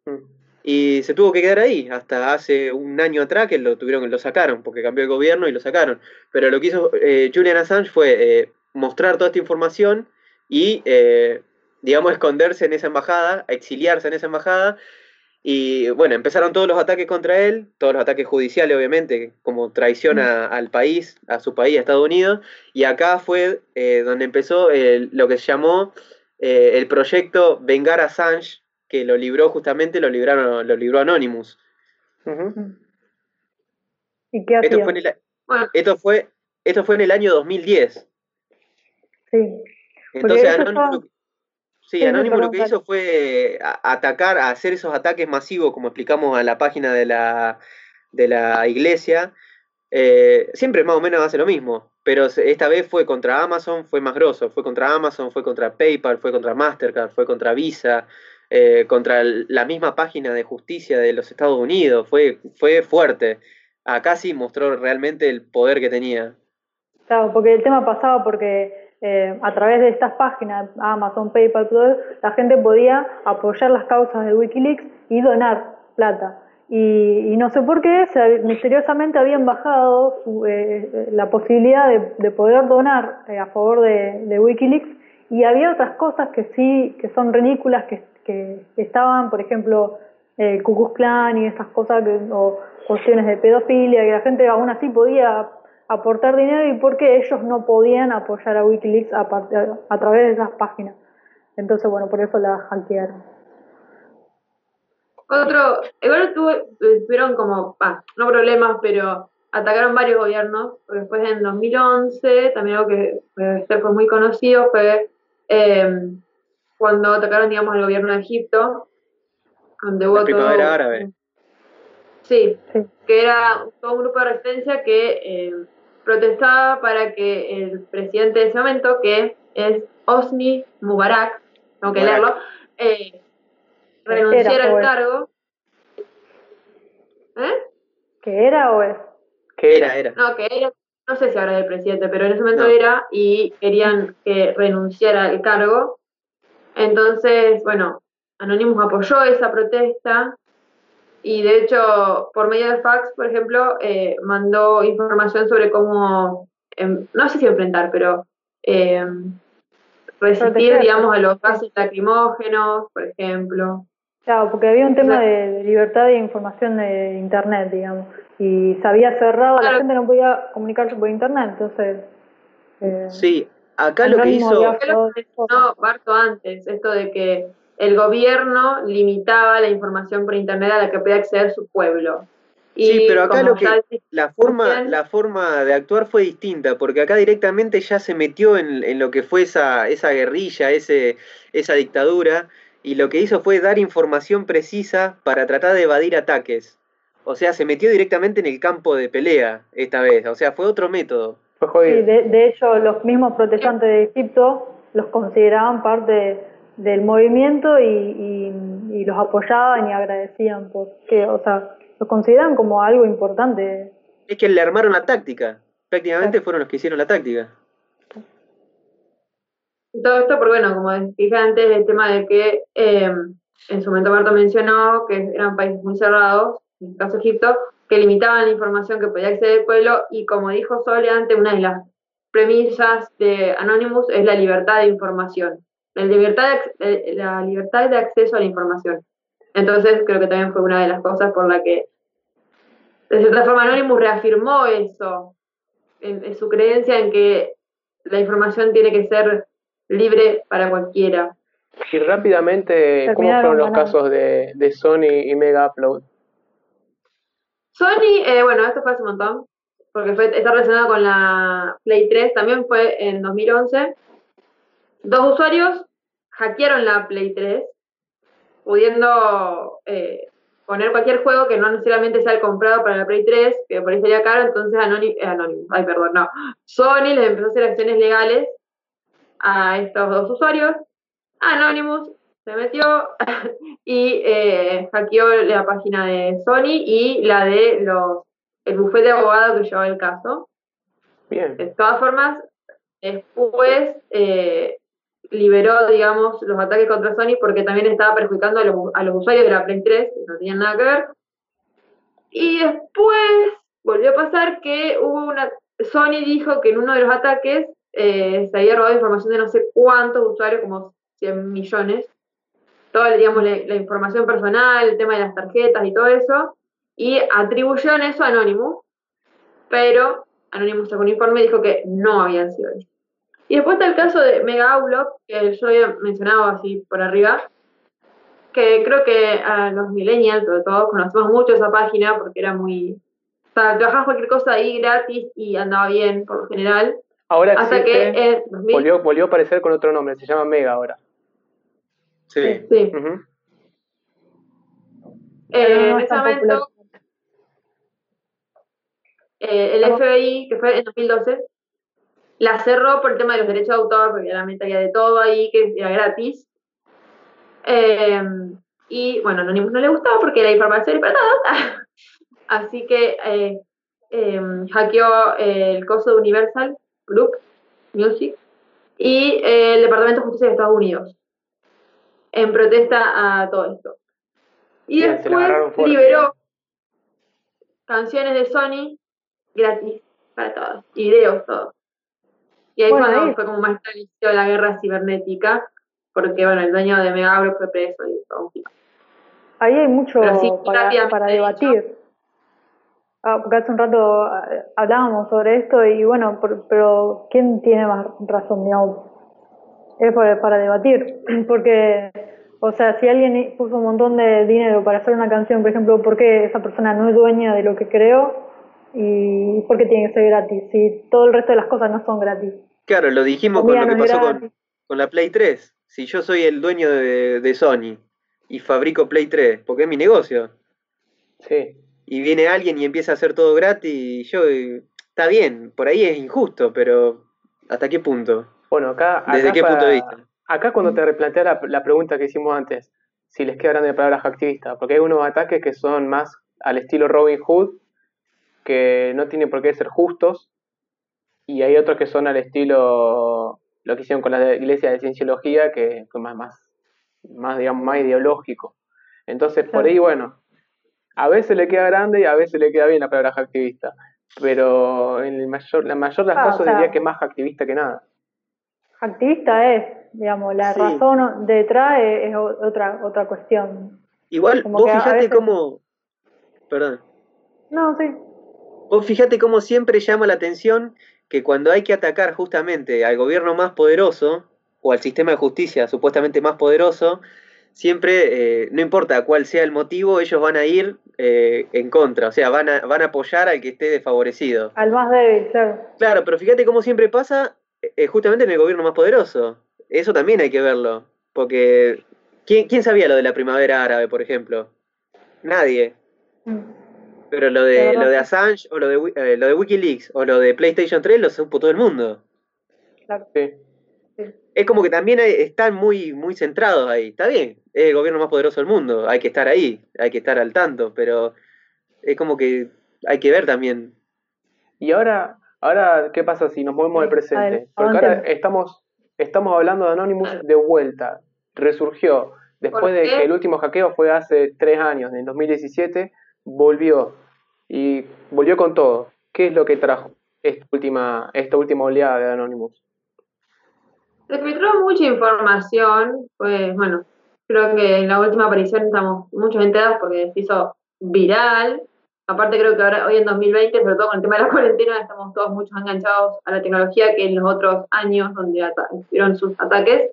Mm. Y se tuvo que quedar ahí hasta hace un año atrás que lo tuvieron, lo sacaron, porque cambió el gobierno y lo sacaron. Pero lo que hizo eh, Julian Assange fue eh, mostrar toda esta información y, eh, digamos, esconderse en esa embajada, exiliarse en esa embajada y bueno, empezaron todos los ataques contra él, todos los ataques judiciales, obviamente, como traición al país, a su país, a Estados Unidos. Y acá fue eh, donde empezó lo que se llamó eh, el proyecto Vengar a Assange, que lo libró justamente, lo, libraron, lo libró Anonymous. ¿Y qué esto, fue en el, esto, fue, esto fue en el año 2010. Sí. Entonces, Anonymous, Sí, Anónimo lo que hizo fue atacar, hacer esos ataques masivos, como explicamos en la página de la, de la iglesia. Eh, siempre más o menos hace lo mismo, pero esta vez fue contra Amazon, fue más grosso, fue contra Amazon, fue contra PayPal, fue contra Mastercard, fue contra Visa, eh, contra la misma página de justicia de los Estados Unidos. Fue, fue fuerte. Acá sí mostró realmente el poder que tenía. Claro, porque el tema pasaba porque eh, a través de estas páginas, Amazon, PayPal, todo, la gente podía apoyar las causas de Wikileaks y donar plata. Y, no sé por qué, misteriosamente habían bajado eh, la posibilidad de, poder donar eh, a favor de, Wikileaks y había otras cosas que sí, que son ridículas, que, que estaban, por ejemplo, el Ku Klux Klan y esas cosas, o cuestiones de pedofilia, que la gente aún así podía aportar dinero y porque ellos no podían apoyar a Wikileaks a, a través de esas páginas. Entonces, bueno, por eso la hackearon. Otro, igual tuvieron como, no problemas, pero atacaron varios gobiernos. Después en 2011, también algo que fue muy conocido fue em, cuando atacaron, digamos, al gobierno de Egipto, donde hubo todo, árabe. Sí, que era todo un grupo de resistencia que em, protestaba para que el presidente de ese momento, que es Osni Mubarak, tengo que leerlo, eh, renunciara al cargo. ¿Eh? ¿Que era o es? Que era, era. No, que era, no sé si ahora es el presidente, pero en ese momento era y querían que renunciara al cargo. Entonces, bueno, Anonymous apoyó esa protesta y de hecho, por medio de fax, por ejemplo, eh, mandó información sobre cómo, em, no sé si enfrentar, pero eh, resistir, digamos, a los gases lacrimógenos, por ejemplo. Claro, porque había un tema de, libertad de información de Internet, digamos, y se había cerrado, la gente no podía comunicarse por Internet, entonces... Eh, sí, acá lo que hizo... No, Barto antes, esto de que el gobierno limitaba la información por Internet a la que podía acceder su pueblo. sí, pero acá lo que la forma, la forma de actuar fue distinta, porque acá directamente ya se metió en, en lo que fue esa, esa guerrilla, ese, esa dictadura, y lo que hizo fue dar información precisa para tratar de evadir ataques. O sea, se metió directamente en el campo de pelea esta vez, o sea, fue otro método. Sí, de, hecho, los mismos protestantes de Egipto los consideraban parte del movimiento y, los apoyaban y agradecían porque, o sea, los consideraban como algo importante. Es que le armaron la táctica, prácticamente fueron los que hicieron la táctica. Todo esto, por bueno, como dije antes, el tema de que eh, en su momento Marta mencionó que eran países muy cerrados, en el caso Egipto, que limitaban la información que podía acceder el pueblo y como dijo Sole antes, una de las premisas de Anonymous es la libertad de información, la libertad de, la libertad de acceso a la información. Entonces creo que también fue una de las cosas por la que de cierta forma Anonymous reafirmó eso, en su creencia en que la información tiene que ser libre para cualquiera. Y rápidamente, ¿cómo fueron los casos de, de, Sony y Mega Upload? Sony, eh, bueno, esto fue hace un montón, porque fue, está relacionado con la Play 3, también fue en 2011. Dos usuarios hackearon la Play 3, pudiendo eh, poner cualquier juego que no necesariamente sea el comprado para la Play 3, que por ahí sería caro, entonces Anonymous, eh, ay perdón, no, Sony les empezó a hacer acciones legales a estos dos usuarios. Anonymous se metió y eh, hackeó la página de Sony y la de los el bufete de abogado que llevaba el caso. Bien. De todas formas, después eh, liberó, digamos, los ataques contra Sony porque también estaba perjudicando a los, usuarios de la Play 3, que no tenían nada que ver. Y después volvió a pasar que hubo una. Sony dijo que en uno de los ataques eh, se había robado información de no sé cuántos usuarios, como 100 millones, toda digamos, la, información personal, el tema de las tarjetas y todo eso, y atribuyeron eso a Anonymous, pero Anonymous sacó un informe y dijo que no habían sido ellos. Y después está el caso de Mega Outlook, que yo había mencionado así por arriba, que creo que a los millennials, sobre todo, conocemos mucho esa página porque era muy... O sea, trabajabas cualquier cosa ahí gratis y andaba bien, por lo general. Ahora Hasta que volvió, volvió a aparecer con otro nombre, se llama Mega ahora. Sí. sí. Eh, en ese momento, eh, el FBI, que fue en 2012, la cerró por el tema de los derechos de autor, porque realmente había de todo ahí que era gratis. Eh, y bueno, Anonymous no le gustaba porque era información para todos. Así que eh, eh, hackeó el coso de Universal Group Music y el Departamento de Justicia de Estados Unidos en protesta a todo esto. Y Bien, después liberó canciones de Sony gratis para todos, videos, todo. Y ahí Bueno, cuando ahí- fue como más inició la guerra cibernética, porque bueno, el dueño de Megabro fue preso y todo. Ahí hay mucho sí, para, para dicho. debatir. Ah, porque hace un rato ah, hablábamos sobre esto y bueno, por- pero ¿quién tiene más razón, digamos? Es para, para debatir, porque, o sea, si alguien puso un montón de dinero para hacer una canción, por ejemplo, ¿por qué esa persona no es dueña de lo que creó? ¿Y por qué tiene que ser gratis? Si todo el resto de las cosas no son gratis. Claro, lo dijimos con Comida lo que no pasó con, con la Play 3. Si yo soy el dueño de, de Sony y fabrico Play 3, porque es mi negocio, Sí. y viene alguien y empieza a hacer todo gratis, y yo, está bien, por ahí es injusto, pero ¿hasta qué punto? Bueno, acá. ¿Desde acá qué punto de vista? Acá cuando te replantea la, la pregunta que hicimos antes, si les queda grande la palabra activista, porque hay unos ataques que son más al estilo Robin Hood, que no tienen por qué ser justos, y hay otros que son al estilo lo que hicieron con la iglesia de cienciología, que fue más, más, más, digamos, más ideológico. Entonces, por ahí, bueno, a veces le queda grande y a veces le queda bien la palabra activista, pero en el mayor, la mayor de los Ah, o sea- diría que es más activista que nada. Activista es, digamos, la Sí. razón detrás es, otra, otra cuestión. Igual, Como vos veces- cómo... Perdón. No, sí. Vos fíjate cómo siempre llama la atención que cuando hay que atacar justamente al gobierno más poderoso o al sistema de justicia supuestamente más poderoso, siempre, eh, no importa cuál sea el motivo, ellos van a ir eh, en contra, o sea, van a, van a apoyar al que esté desfavorecido. Al más débil, claro. Claro, pero fíjate cómo siempre pasa eh, justamente en el gobierno más poderoso. Eso también hay que verlo, porque ¿quién, quién sabía lo de la primavera árabe, por ejemplo? Nadie. Mm. Pero lo De lo de Assange o lo de, eh, lo de Wikileaks o lo de PlayStation 3 lo supo todo el mundo. Claro. Sí. Es como que también hay- están muy, muy centrados ahí. Está bien, es el gobierno más poderoso del mundo, hay que estar ahí, hay que estar al tanto, pero es como que hay que ver también. Y ahora, ahora ¿qué pasa si nos movemos al presente? Porque ahora estamos, estamos hablando de Anonymous de vuelta. Resurgió. Después ¿Por de que el último hackeo fue hace tres años, en el 2017, volvió. Y volvió con todo. ¿Qué es lo que trajo esta última, oleada de Anonymous? Se filtró mucha información, pues bueno, creo que en la última aparición estamos muchos enterados porque se hizo viral. Aparte creo que ahora, hoy en 2020, sobre todo con el tema de la cuarentena, estamos todos muchos enganchados a la tecnología que en los otros años donde tuvieron sus ataques.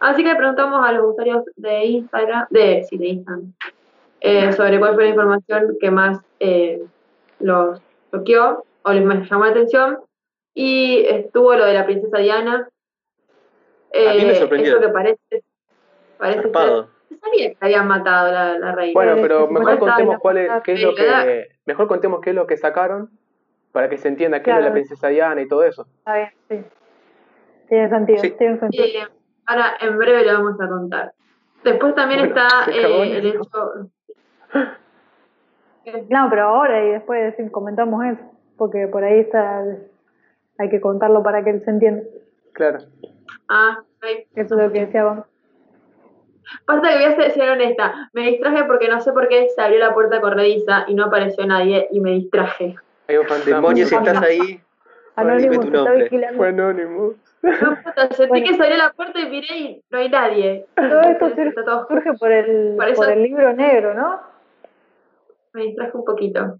Así que preguntamos a los usuarios de Instagram, sí, de Instagram, eh, sobre cuál fue la información que más eh, los choqueó o les más llamó la atención. Y estuvo lo de la princesa Diana, A mí me eh, sorprendió. Eso que parece. parece ser- sabía que habían matado a la, la reina. Bueno, pero mejor contemos cuál es, qué es lo que, mejor contemos qué es lo que sacaron para que se entienda qué es Claro. la princesa Diana y todo eso. Está bien, sí. Tiene sentido, Sí. tiene sentido. Eh, ahora en breve lo vamos a contar. Después también Bueno, está eh, el hecho. Eh, No, pero ahora y después sí, comentamos eso, porque por ahí está, hay que contarlo para que él se entienda. Claro. Ah, ahí. Eso es lo que decía. Pasa que voy a ser, ser honesta. Me distraje porque no sé por qué se abrió la puerta corrediza y no apareció nadie y me distraje. Hay un fantasma. Demonios, si estás ahí, Anónimo dime tu está nombre. vigilando. Fue Anonymous. No, puta, sentí Bueno. que se abrió la puerta y miré y no hay nadie. Todo esto todo surge por el, Por eso- por el libro negro, ¿no? Me distraje un poquito.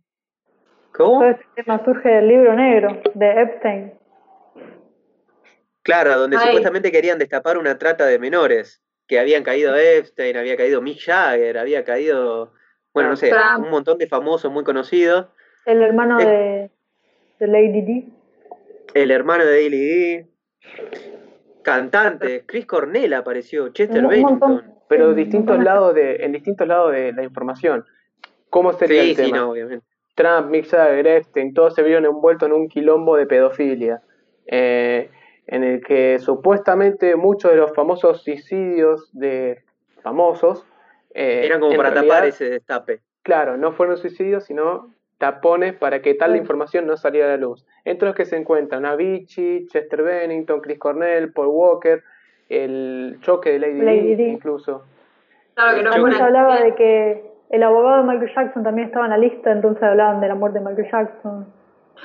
¿cómo? Todo este tema surge del libro negro de Epstein. Claro, donde Ay. supuestamente querían destapar una trata de menores, que habían caído Epstein, había caído Mick Jagger, había caído, bueno, no sé, Trump. un montón de famosos muy conocidos. El hermano Eh. de, de Lady D. El hermano de Daily D, cantantes, Chris Cornell apareció, Chester. Bennington. Pero distintos lados de, en distintos lados de la información. ¿Cómo sería Sí, el sí, tema? no, obviamente. Trump, Mick Jagger, Epstein, todos se vieron envueltos en un quilombo de pedofilia, eh, en el que supuestamente muchos de los famosos suicidios de famosos. eh, Eran como para tapar ese destape. Claro, no fueron suicidios, sino tapones para que tal información no saliera a la luz. Entre los que se encuentran Avicii, Chester Bennington, Chris Cornell, Paul Walker, el choque de Lady, Di, incluso. Claro que no se hablaba de que el abogado de Michael Jackson también estaba en la lista, entonces hablaban de la muerte de Michael Jackson.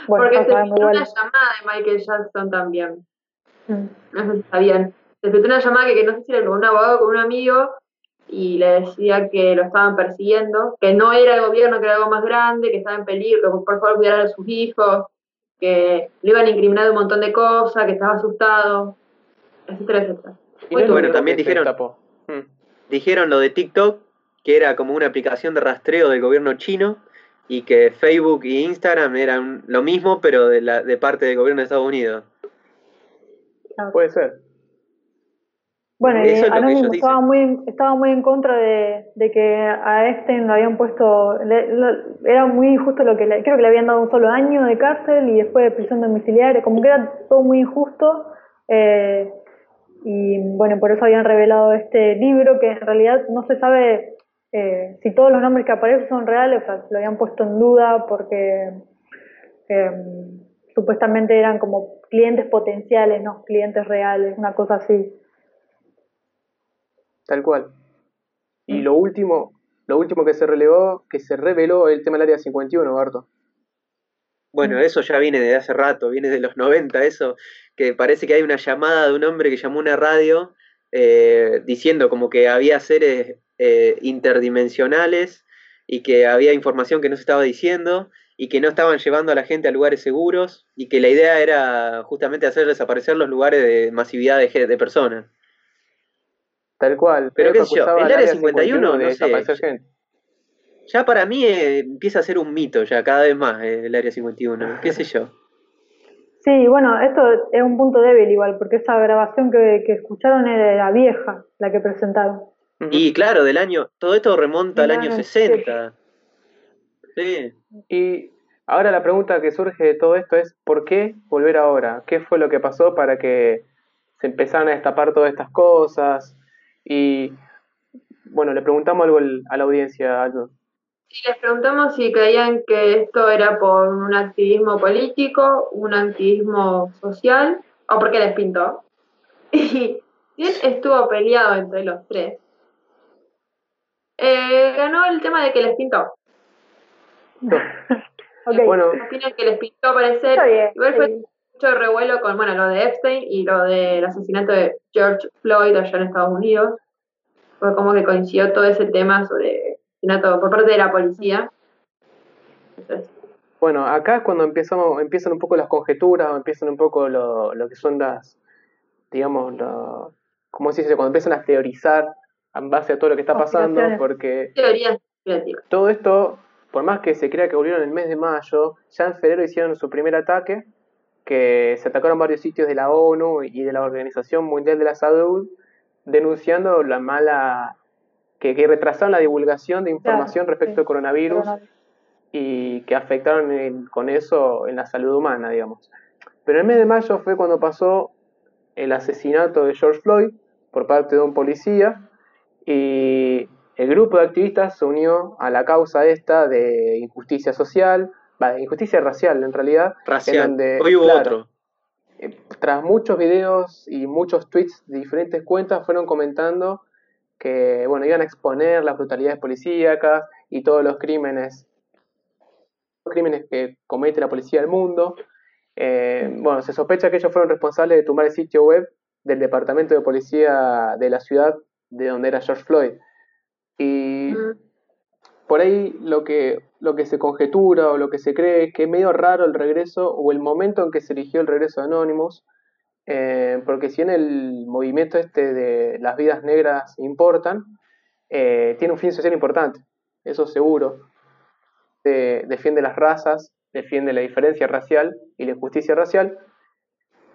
Porque se filtró una llamada de Michael Jackson también. Mm. No sé si sabían. Se filtró una llamada que, que no sé si era con un abogado con un amigo y le decía que lo estaban persiguiendo, que no era el gobierno, que era algo más grande, que estaba en peligro, que por favor cuidara a sus hijos, que le iban a incriminar un montón de cosas, que estaba asustado, etcétera, etcétera. Y bueno, también dijeron, hmm. dijeron lo de TikTok, que era como una aplicación de rastreo del gobierno chino, y que Facebook y Instagram eran lo mismo, pero de, la, de parte del gobierno de Estados Unidos. Puede ser. Bueno, Anonymous estaba muy, estaba muy en contra de, que a este lo habían puesto, era muy injusto lo que le, creo que le habían dado un solo año de cárcel y después de prisión domiciliaria, como que era todo muy injusto. Eh, y bueno, por eso habían revelado este libro que en realidad no se sabe eh, si todos los nombres que aparecen son reales, o sea, lo habían puesto en duda porque eh, supuestamente eran como clientes potenciales, no clientes reales, una cosa así. Tal cual. Y mm. lo último, lo último que se relevó, que se reveló el tema del área 51, Barto. Bueno, eso ya viene de hace rato, viene de los 90, eso, que parece que hay una llamada de un hombre que llamó a una radio eh, diciendo como que había seres eh, interdimensionales y que había información que no se estaba diciendo y que no estaban llevando a la gente a lugares seguros y que la idea era justamente hacer desaparecer los lugares de masividad de personas. Tal cual. Pero, qué sé yo, el área 51, no sé. Ya para mí eh, empieza a ser un mito ya cada vez más eh, el área 51, qué sé yo. Sí, bueno, esto es un punto débil igual, porque esa grabación que, escucharon era vieja, la que presentaron. Y claro, del año, todo esto remonta al año 60. Sí. Y ahora la pregunta que surge de todo esto es, ¿por qué volver ahora? ¿Qué fue lo que pasó para que se empezaran a destapar todas estas cosas? Y bueno, le preguntamos algo a la audiencia, algo. Sí, les preguntamos si creían que esto era por un activismo político, un activismo social, o porque les pintó. Y bien estuvo peleado entre los tres. Eh, ganó el tema de que les pintó. okay. Bueno, opinan que les pintó parecer. Igual fue mucho revuelo con bueno lo de Epstein y lo del asesinato de George Floyd allá en Estados Unidos. Fue como que coincidió todo ese tema sobre asesinato por parte de la policía. bueno, acá es cuando empezamos, empiezan un poco las conjeturas, o empiezan un poco lo, lo que son las, digamos, lo, ¿cómo se dice? Cuando empiezan a teorizar en base a todo lo que está pasando, porque todo esto, por más que se crea que volvieron en el mes de mayo, ya en febrero hicieron su primer ataque que se atacaron varios sitios de la ONU y de la Organización Mundial de la Salud denunciando la mala, que, retrasaron la divulgación de información respecto al coronavirus, y que afectaron con eso en la salud humana, digamos. Pero el mes de mayo fue cuando pasó el asesinato de George Floyd por parte de un policía y el grupo de activistas se unió a la causa esta de injusticia social, injusticia racial en realidad. Racial. Hoy hubo otro. Eh, tras muchos videos y muchos tweets de diferentes cuentas fueron comentando que bueno iban a exponer las brutalidades policíacas y todos los crímenes los crímenes que comete la policía del mundo eh, bueno se sospecha que ellos fueron responsables de tumbar el sitio web del departamento de policía de la ciudad de donde era George Floyd y mm por ahí lo que, lo que se conjetura o lo que se cree es que es medio raro el regreso o el momento en que se eligió el regreso de Anonymous, eh, porque si en el movimiento este de las vidas negras importan, eh, tiene un fin social importante, eso seguro. defiende las razas, defiende la diferencia racial y la injusticia racial.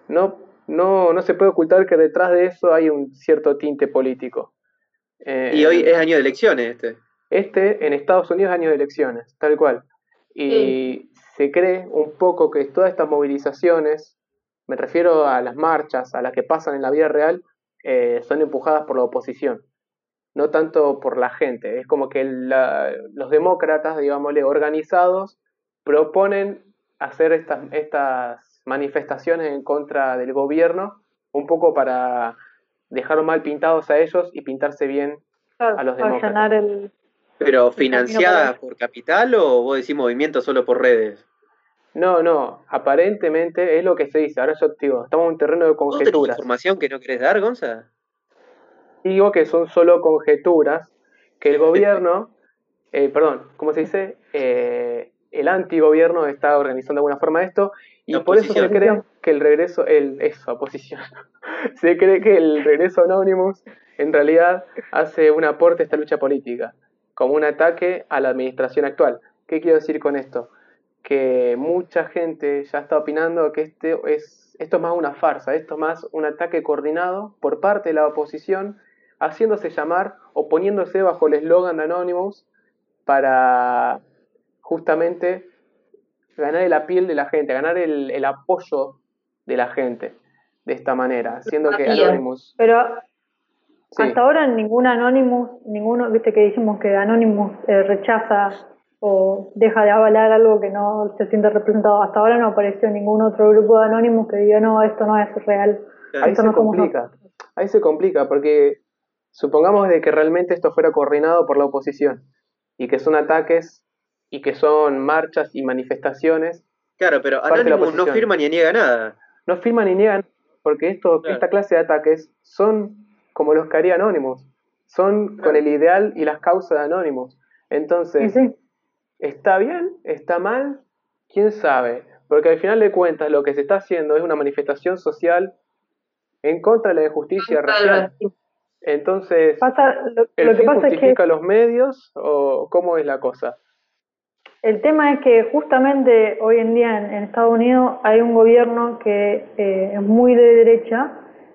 No, no, no se puede ocultar que detrás de eso hay un cierto tinte político. y hoy es año de elecciones este. Este en Estados Unidos es año de elecciones, tal cual. Y se cree un poco que todas estas movilizaciones, me refiero a las marchas, a las que pasan en la vida real, eh, son empujadas por la oposición. no tanto por la gente. Es como que los demócratas, digámosle, organizados, proponen hacer estas, estas manifestaciones en contra del gobierno, un poco para dejar mal pintados a ellos y pintarse bien a los demócratas. ¿Pero financiada por capital o vos decís movimiento solo por redes? No, no, aparentemente es lo que se dice. Ahora yo te digo, estamos en un terreno de conjeturas. información que no querés dar, Gonza? Digo que son solo conjeturas, que el gobierno, eh, perdón, ¿cómo se dice? Eh, el antigobierno está organizando de alguna forma esto y por eso se cree que el regreso, el, eso, oposición, se cree que el regreso Anonymous en realidad hace un aporte a esta lucha política, como un ataque a la administración actual. ¿Qué quiero decir con esto? Que mucha gente ya está opinando que este es, esto es más una farsa, esto es más un ataque coordinado por parte de la oposición haciéndose llamar o poniéndose bajo el eslogan de Anonymous para justamente ganar la piel de la gente, ganar el, apoyo de la gente de esta manera, haciendo que Anonymous... Pero hasta ahora ningún Anonymous, ninguno, viste que dijimos que Anonymous eh, rechaza o deja de avalar algo que no se siente representado. Hasta ahora no apareció ningún otro grupo de Anonymous que diga, no, esto no es real. Ahí se complica, ahí se complica, porque Supongamos de que realmente esto fuera coordinado por la oposición y que son ataques y que son marchas y manifestaciones. Claro, pero Anonymous no firma ni niega nada. No firma ni niegan porque esto, esta clase de ataques son como los que haría Anonymous. Son con el ideal y las causas de Anonymous. Entonces, ¿está bien? ¿Está mal? ¿Quién sabe? Porque al final de cuentas lo que se está haciendo es una manifestación social en contra de la injusticia racial. Entonces, lo, que pasa justifica es que, los medios o cómo es la cosa? El tema es que justamente hoy en día en, Estados Unidos hay un gobierno que eh, es muy de derecha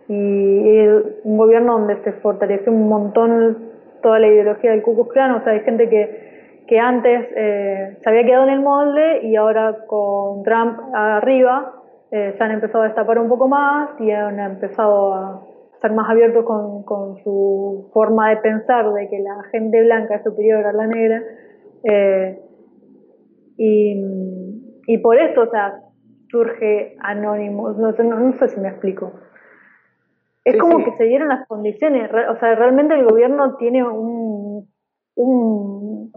y es un gobierno donde se fortaleció un montón toda la ideología del Ku Klux Klan, o sea, hay gente que, que antes eh, se había quedado en el molde y ahora con Trump arriba eh, se han empezado a destapar un poco más y han empezado a ser más abiertos con, con, su forma de pensar de que la gente blanca es superior a la negra. Eh, y, y, por esto, o sea, surge anónimo, no, no, sé si me explico. Es como que se dieron las condiciones, o sea, realmente el gobierno tiene un, un,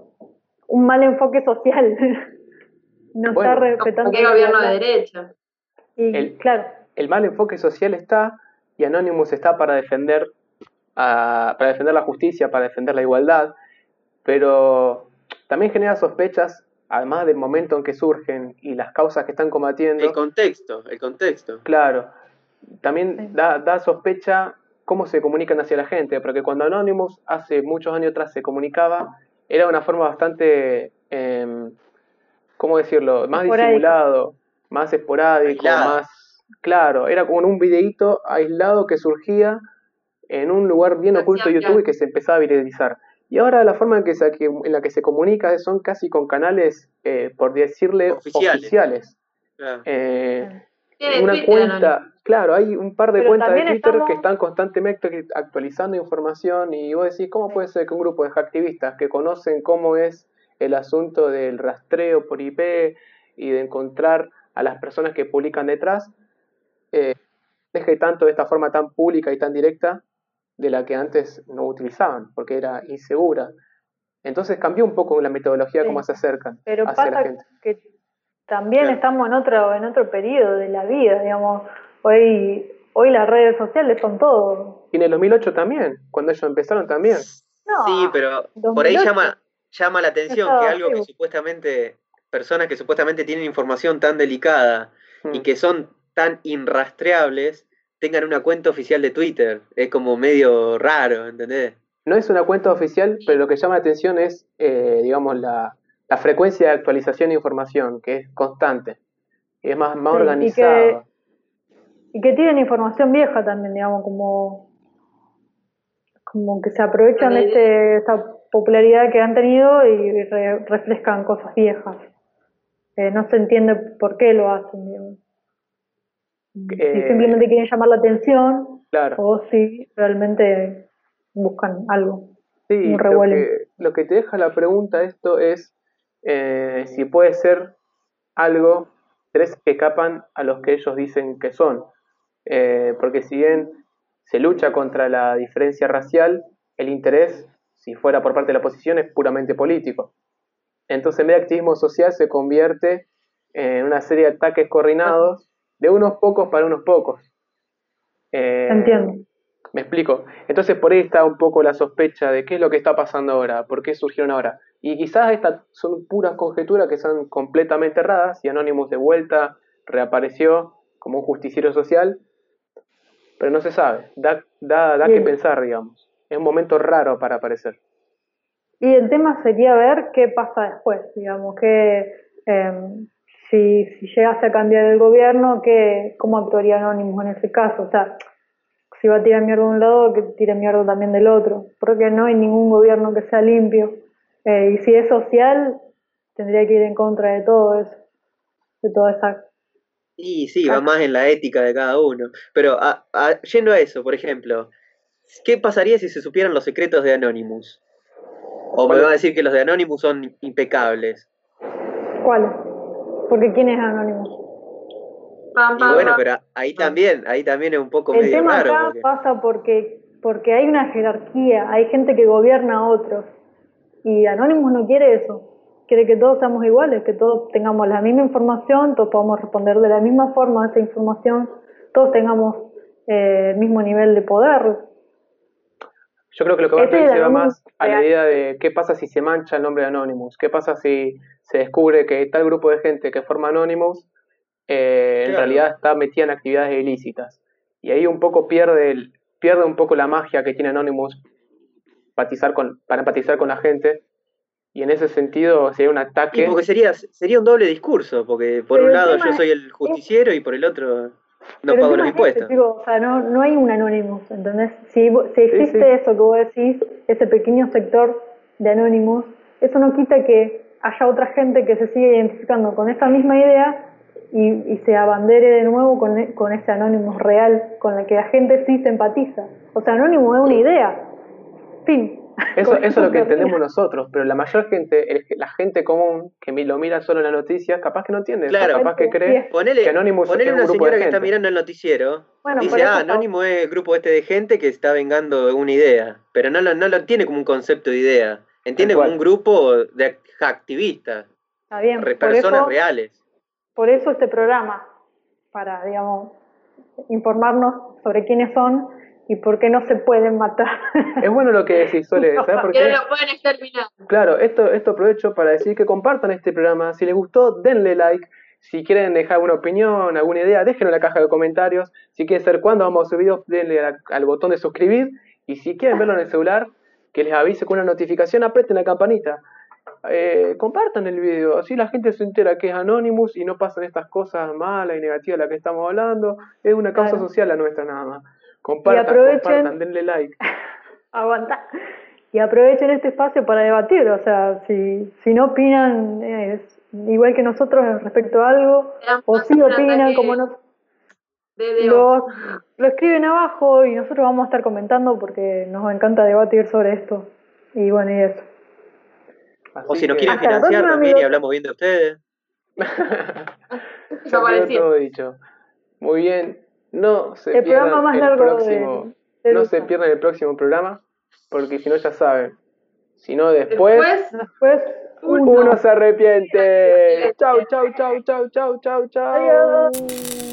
un mal enfoque social. no está respetando. el gobierno de derecha. Y, claro. El mal enfoque social está y Anonymous está para defender, para defender la justicia, para defender la igualdad, pero también genera sospechas, además del momento en que surgen y las causas que están combatiendo. El contexto, el contexto. Claro, también da, da sospecha cómo se comunican hacia la gente, porque cuando Anonymous hace muchos años atrás se comunicaba, era una forma bastante, eh, ¿cómo decirlo?, más disimulado, más esporádico, más Claro, era como un videíto aislado que surgía en un lugar bien oculto de YouTube y que se empezaba a viralizar. Y ahora la forma en, que se, en la que se comunica son casi con canales, eh, por decirle, oficiales. Eh, una cuenta, claro, hay un par de cuentas de Twitter que están constantemente actualizando información y vos decís, ¿cómo puede ser que un grupo de activistas que conocen cómo es el asunto del rastreo por IP y de encontrar a las personas que publican detrás, eh, deje tanto de esta forma tan pública y tan directa de la que antes no utilizaban, porque era insegura. Entonces cambió un poco la metodología como se acercan Pero pasa que también estamos en otro en otro periodo de la vida, digamos. Hoy hoy las redes sociales son todo. Y en el 2008 también, cuando ellos empezaron también. sí, pero por ahí llama llama la atención que algo que supuestamente personas que supuestamente tienen información tan delicada y mm. que son tan irrastreables tengan una cuenta oficial de Twitter. Es como medio raro, ¿entendés? No es una cuenta oficial, pero lo que llama la atención es, eh, digamos, la, frecuencia de actualización de información, que es constante. Y es más, más organizado. Y que, tienen información vieja también, digamos, como, como que se aprovechan de este, esta popularidad que han tenido y refrescan cosas viejas. Eh, no se entiende por qué lo hacen, digamos si eh, simplemente quieren llamar la atención claro. o si realmente buscan algo. Sí, un lo que, lo que te deja la pregunta esto es eh, si puede ser algo tres que capan a los que ellos dicen que son. Eh, porque si bien se lucha contra la diferencia racial, el interés, si fuera por parte de la oposición, es puramente político. Entonces, en vez de activismo social, se convierte en una serie de ataques coordinados de unos pocos para unos pocos. Eh, Entiendo. me explico. Entonces por ahí está un poco la sospecha de qué es lo que está pasando ahora, por qué surgieron ahora. Y quizás estas son puras conjeturas que son completamente erradas y Anonymous de vuelta reapareció como un justiciero social, pero no se sabe. Da, da, da que pensar, digamos. Es un momento raro para aparecer. Y el tema sería ver qué pasa después, digamos, que em, si, si llegase a cambiar el gobierno, que, cómo actuaría Anonymous en ese caso. O sea, si va a tirar mierda de un lado, que tire mierda también del otro, porque no hay ningún gobierno que sea limpio. Eh, y si es social, tendría que ir en contra de todo eso, de toda esa... Y sí, va más en la ética de cada uno. Pero a- a- yendo a eso, por ejemplo, ¿qué pasaría si se supieran los secretos de Anonymous? O me va a decir que los de Anonymous son impecables. ¿Cuáles? Porque ¿quién es Anonymous? Pam, Y bueno, pero ahí también, ahí también es un poco El medio tema raro. acá porque- pasa porque, porque hay una jerarquía, hay gente que gobierna a otros. Y Anonymous no quiere eso. Quiere que todos seamos iguales, que todos tengamos la misma información, todos podamos responder de la misma forma a esa información, todos tengamos eh, el mismo nivel de poder. Yo creo que lo que va a se va más a la idea de qué pasa si se mancha el nombre de Anonymous, qué pasa si se descubre que tal grupo de gente que forma Anonymous eh, en realidad está metida en actividades ilícitas. Y ahí un poco pierde, el, pierde un poco la magia que tiene Anonymous empatizar con, para empatizar con la gente. Y en ese sentido sería un Y ataque. porque sería, sería un doble discurso, porque por Pero un lado yo es- soy el justiciero y por el otro no Pero pago los impuestos. digo, o sea, no, no hay un Anonymous, ¿entendés? Si, existe sí. eso que vos decís, ese pequeño sector de Anonymous, eso no quita que haya otra gente que se siga identificando con esa misma idea y, y se abandere de nuevo con, con ese Anonymous real, con el que la gente sí se empatiza. O sea, Anonymous es una idea. Fin. Eso, eso es lo que entendemos nosotros, pero la mayor gente, el- la gente común que lo mira solo en las noticias, capaz que no entiende, Claro. capaz que cree Ponele, que Anonymous ponele es un una grupo de señora que está mirando el noticiero. Bueno, dice, ah, está- Anónimo es el grupo este de gente que está vengando una idea. Pero no lo, no lo entiende como un concepto de idea. Entiende como un grupo de activistas, Está bien. personas eso, reales. por eso este programa, para, digamos, informarnos sobre quiénes son y por qué no se pueden matar. Es bueno lo que decís, Sole, ¿sabes por Que qué? no lo pueden exterminar. Claro, esto, esto aprovecho para decir que compartan este programa. Si les gustó, denle like. Si quieren dejar una opinión, alguna idea, déjenlo en la caja de comentarios. Si quieren saber cuándo vamos a subir videos, denle a- al botón de suscribir. Y si quieren verlo en el celular, que les avise con una notificación, aprieten la campanita. Eh, compartan el video, así la gente se entera que es Anonymous y no pasan estas cosas malas y negativas de las que estamos hablando. Es una causa Claro. social la nuestra nada más. Compartan, aprovechen- compartan, denle like. Aguanta. Y aprovechen este espacio para debatir, o sea, si, si no opinan eh, igual que nosotros respecto a algo, Era o si opinan como nos, De Dios. lo, lo escriben abajo y nosotros vamos a estar comentando porque nos encanta debatir sobre esto. Y bueno, y eso. O si nos quieren financiar próxima, también y hablamos bien de ustedes. Ya todo dicho. Muy bien. No se El pierdan programa más el de- próximo. de no se pierdan el próximo programa, porque si no ya saben. Si no después, Después, Después, Uno. uno se arrepiente. Chau, chau, chau, chau, chau, chau, chau. Adiós.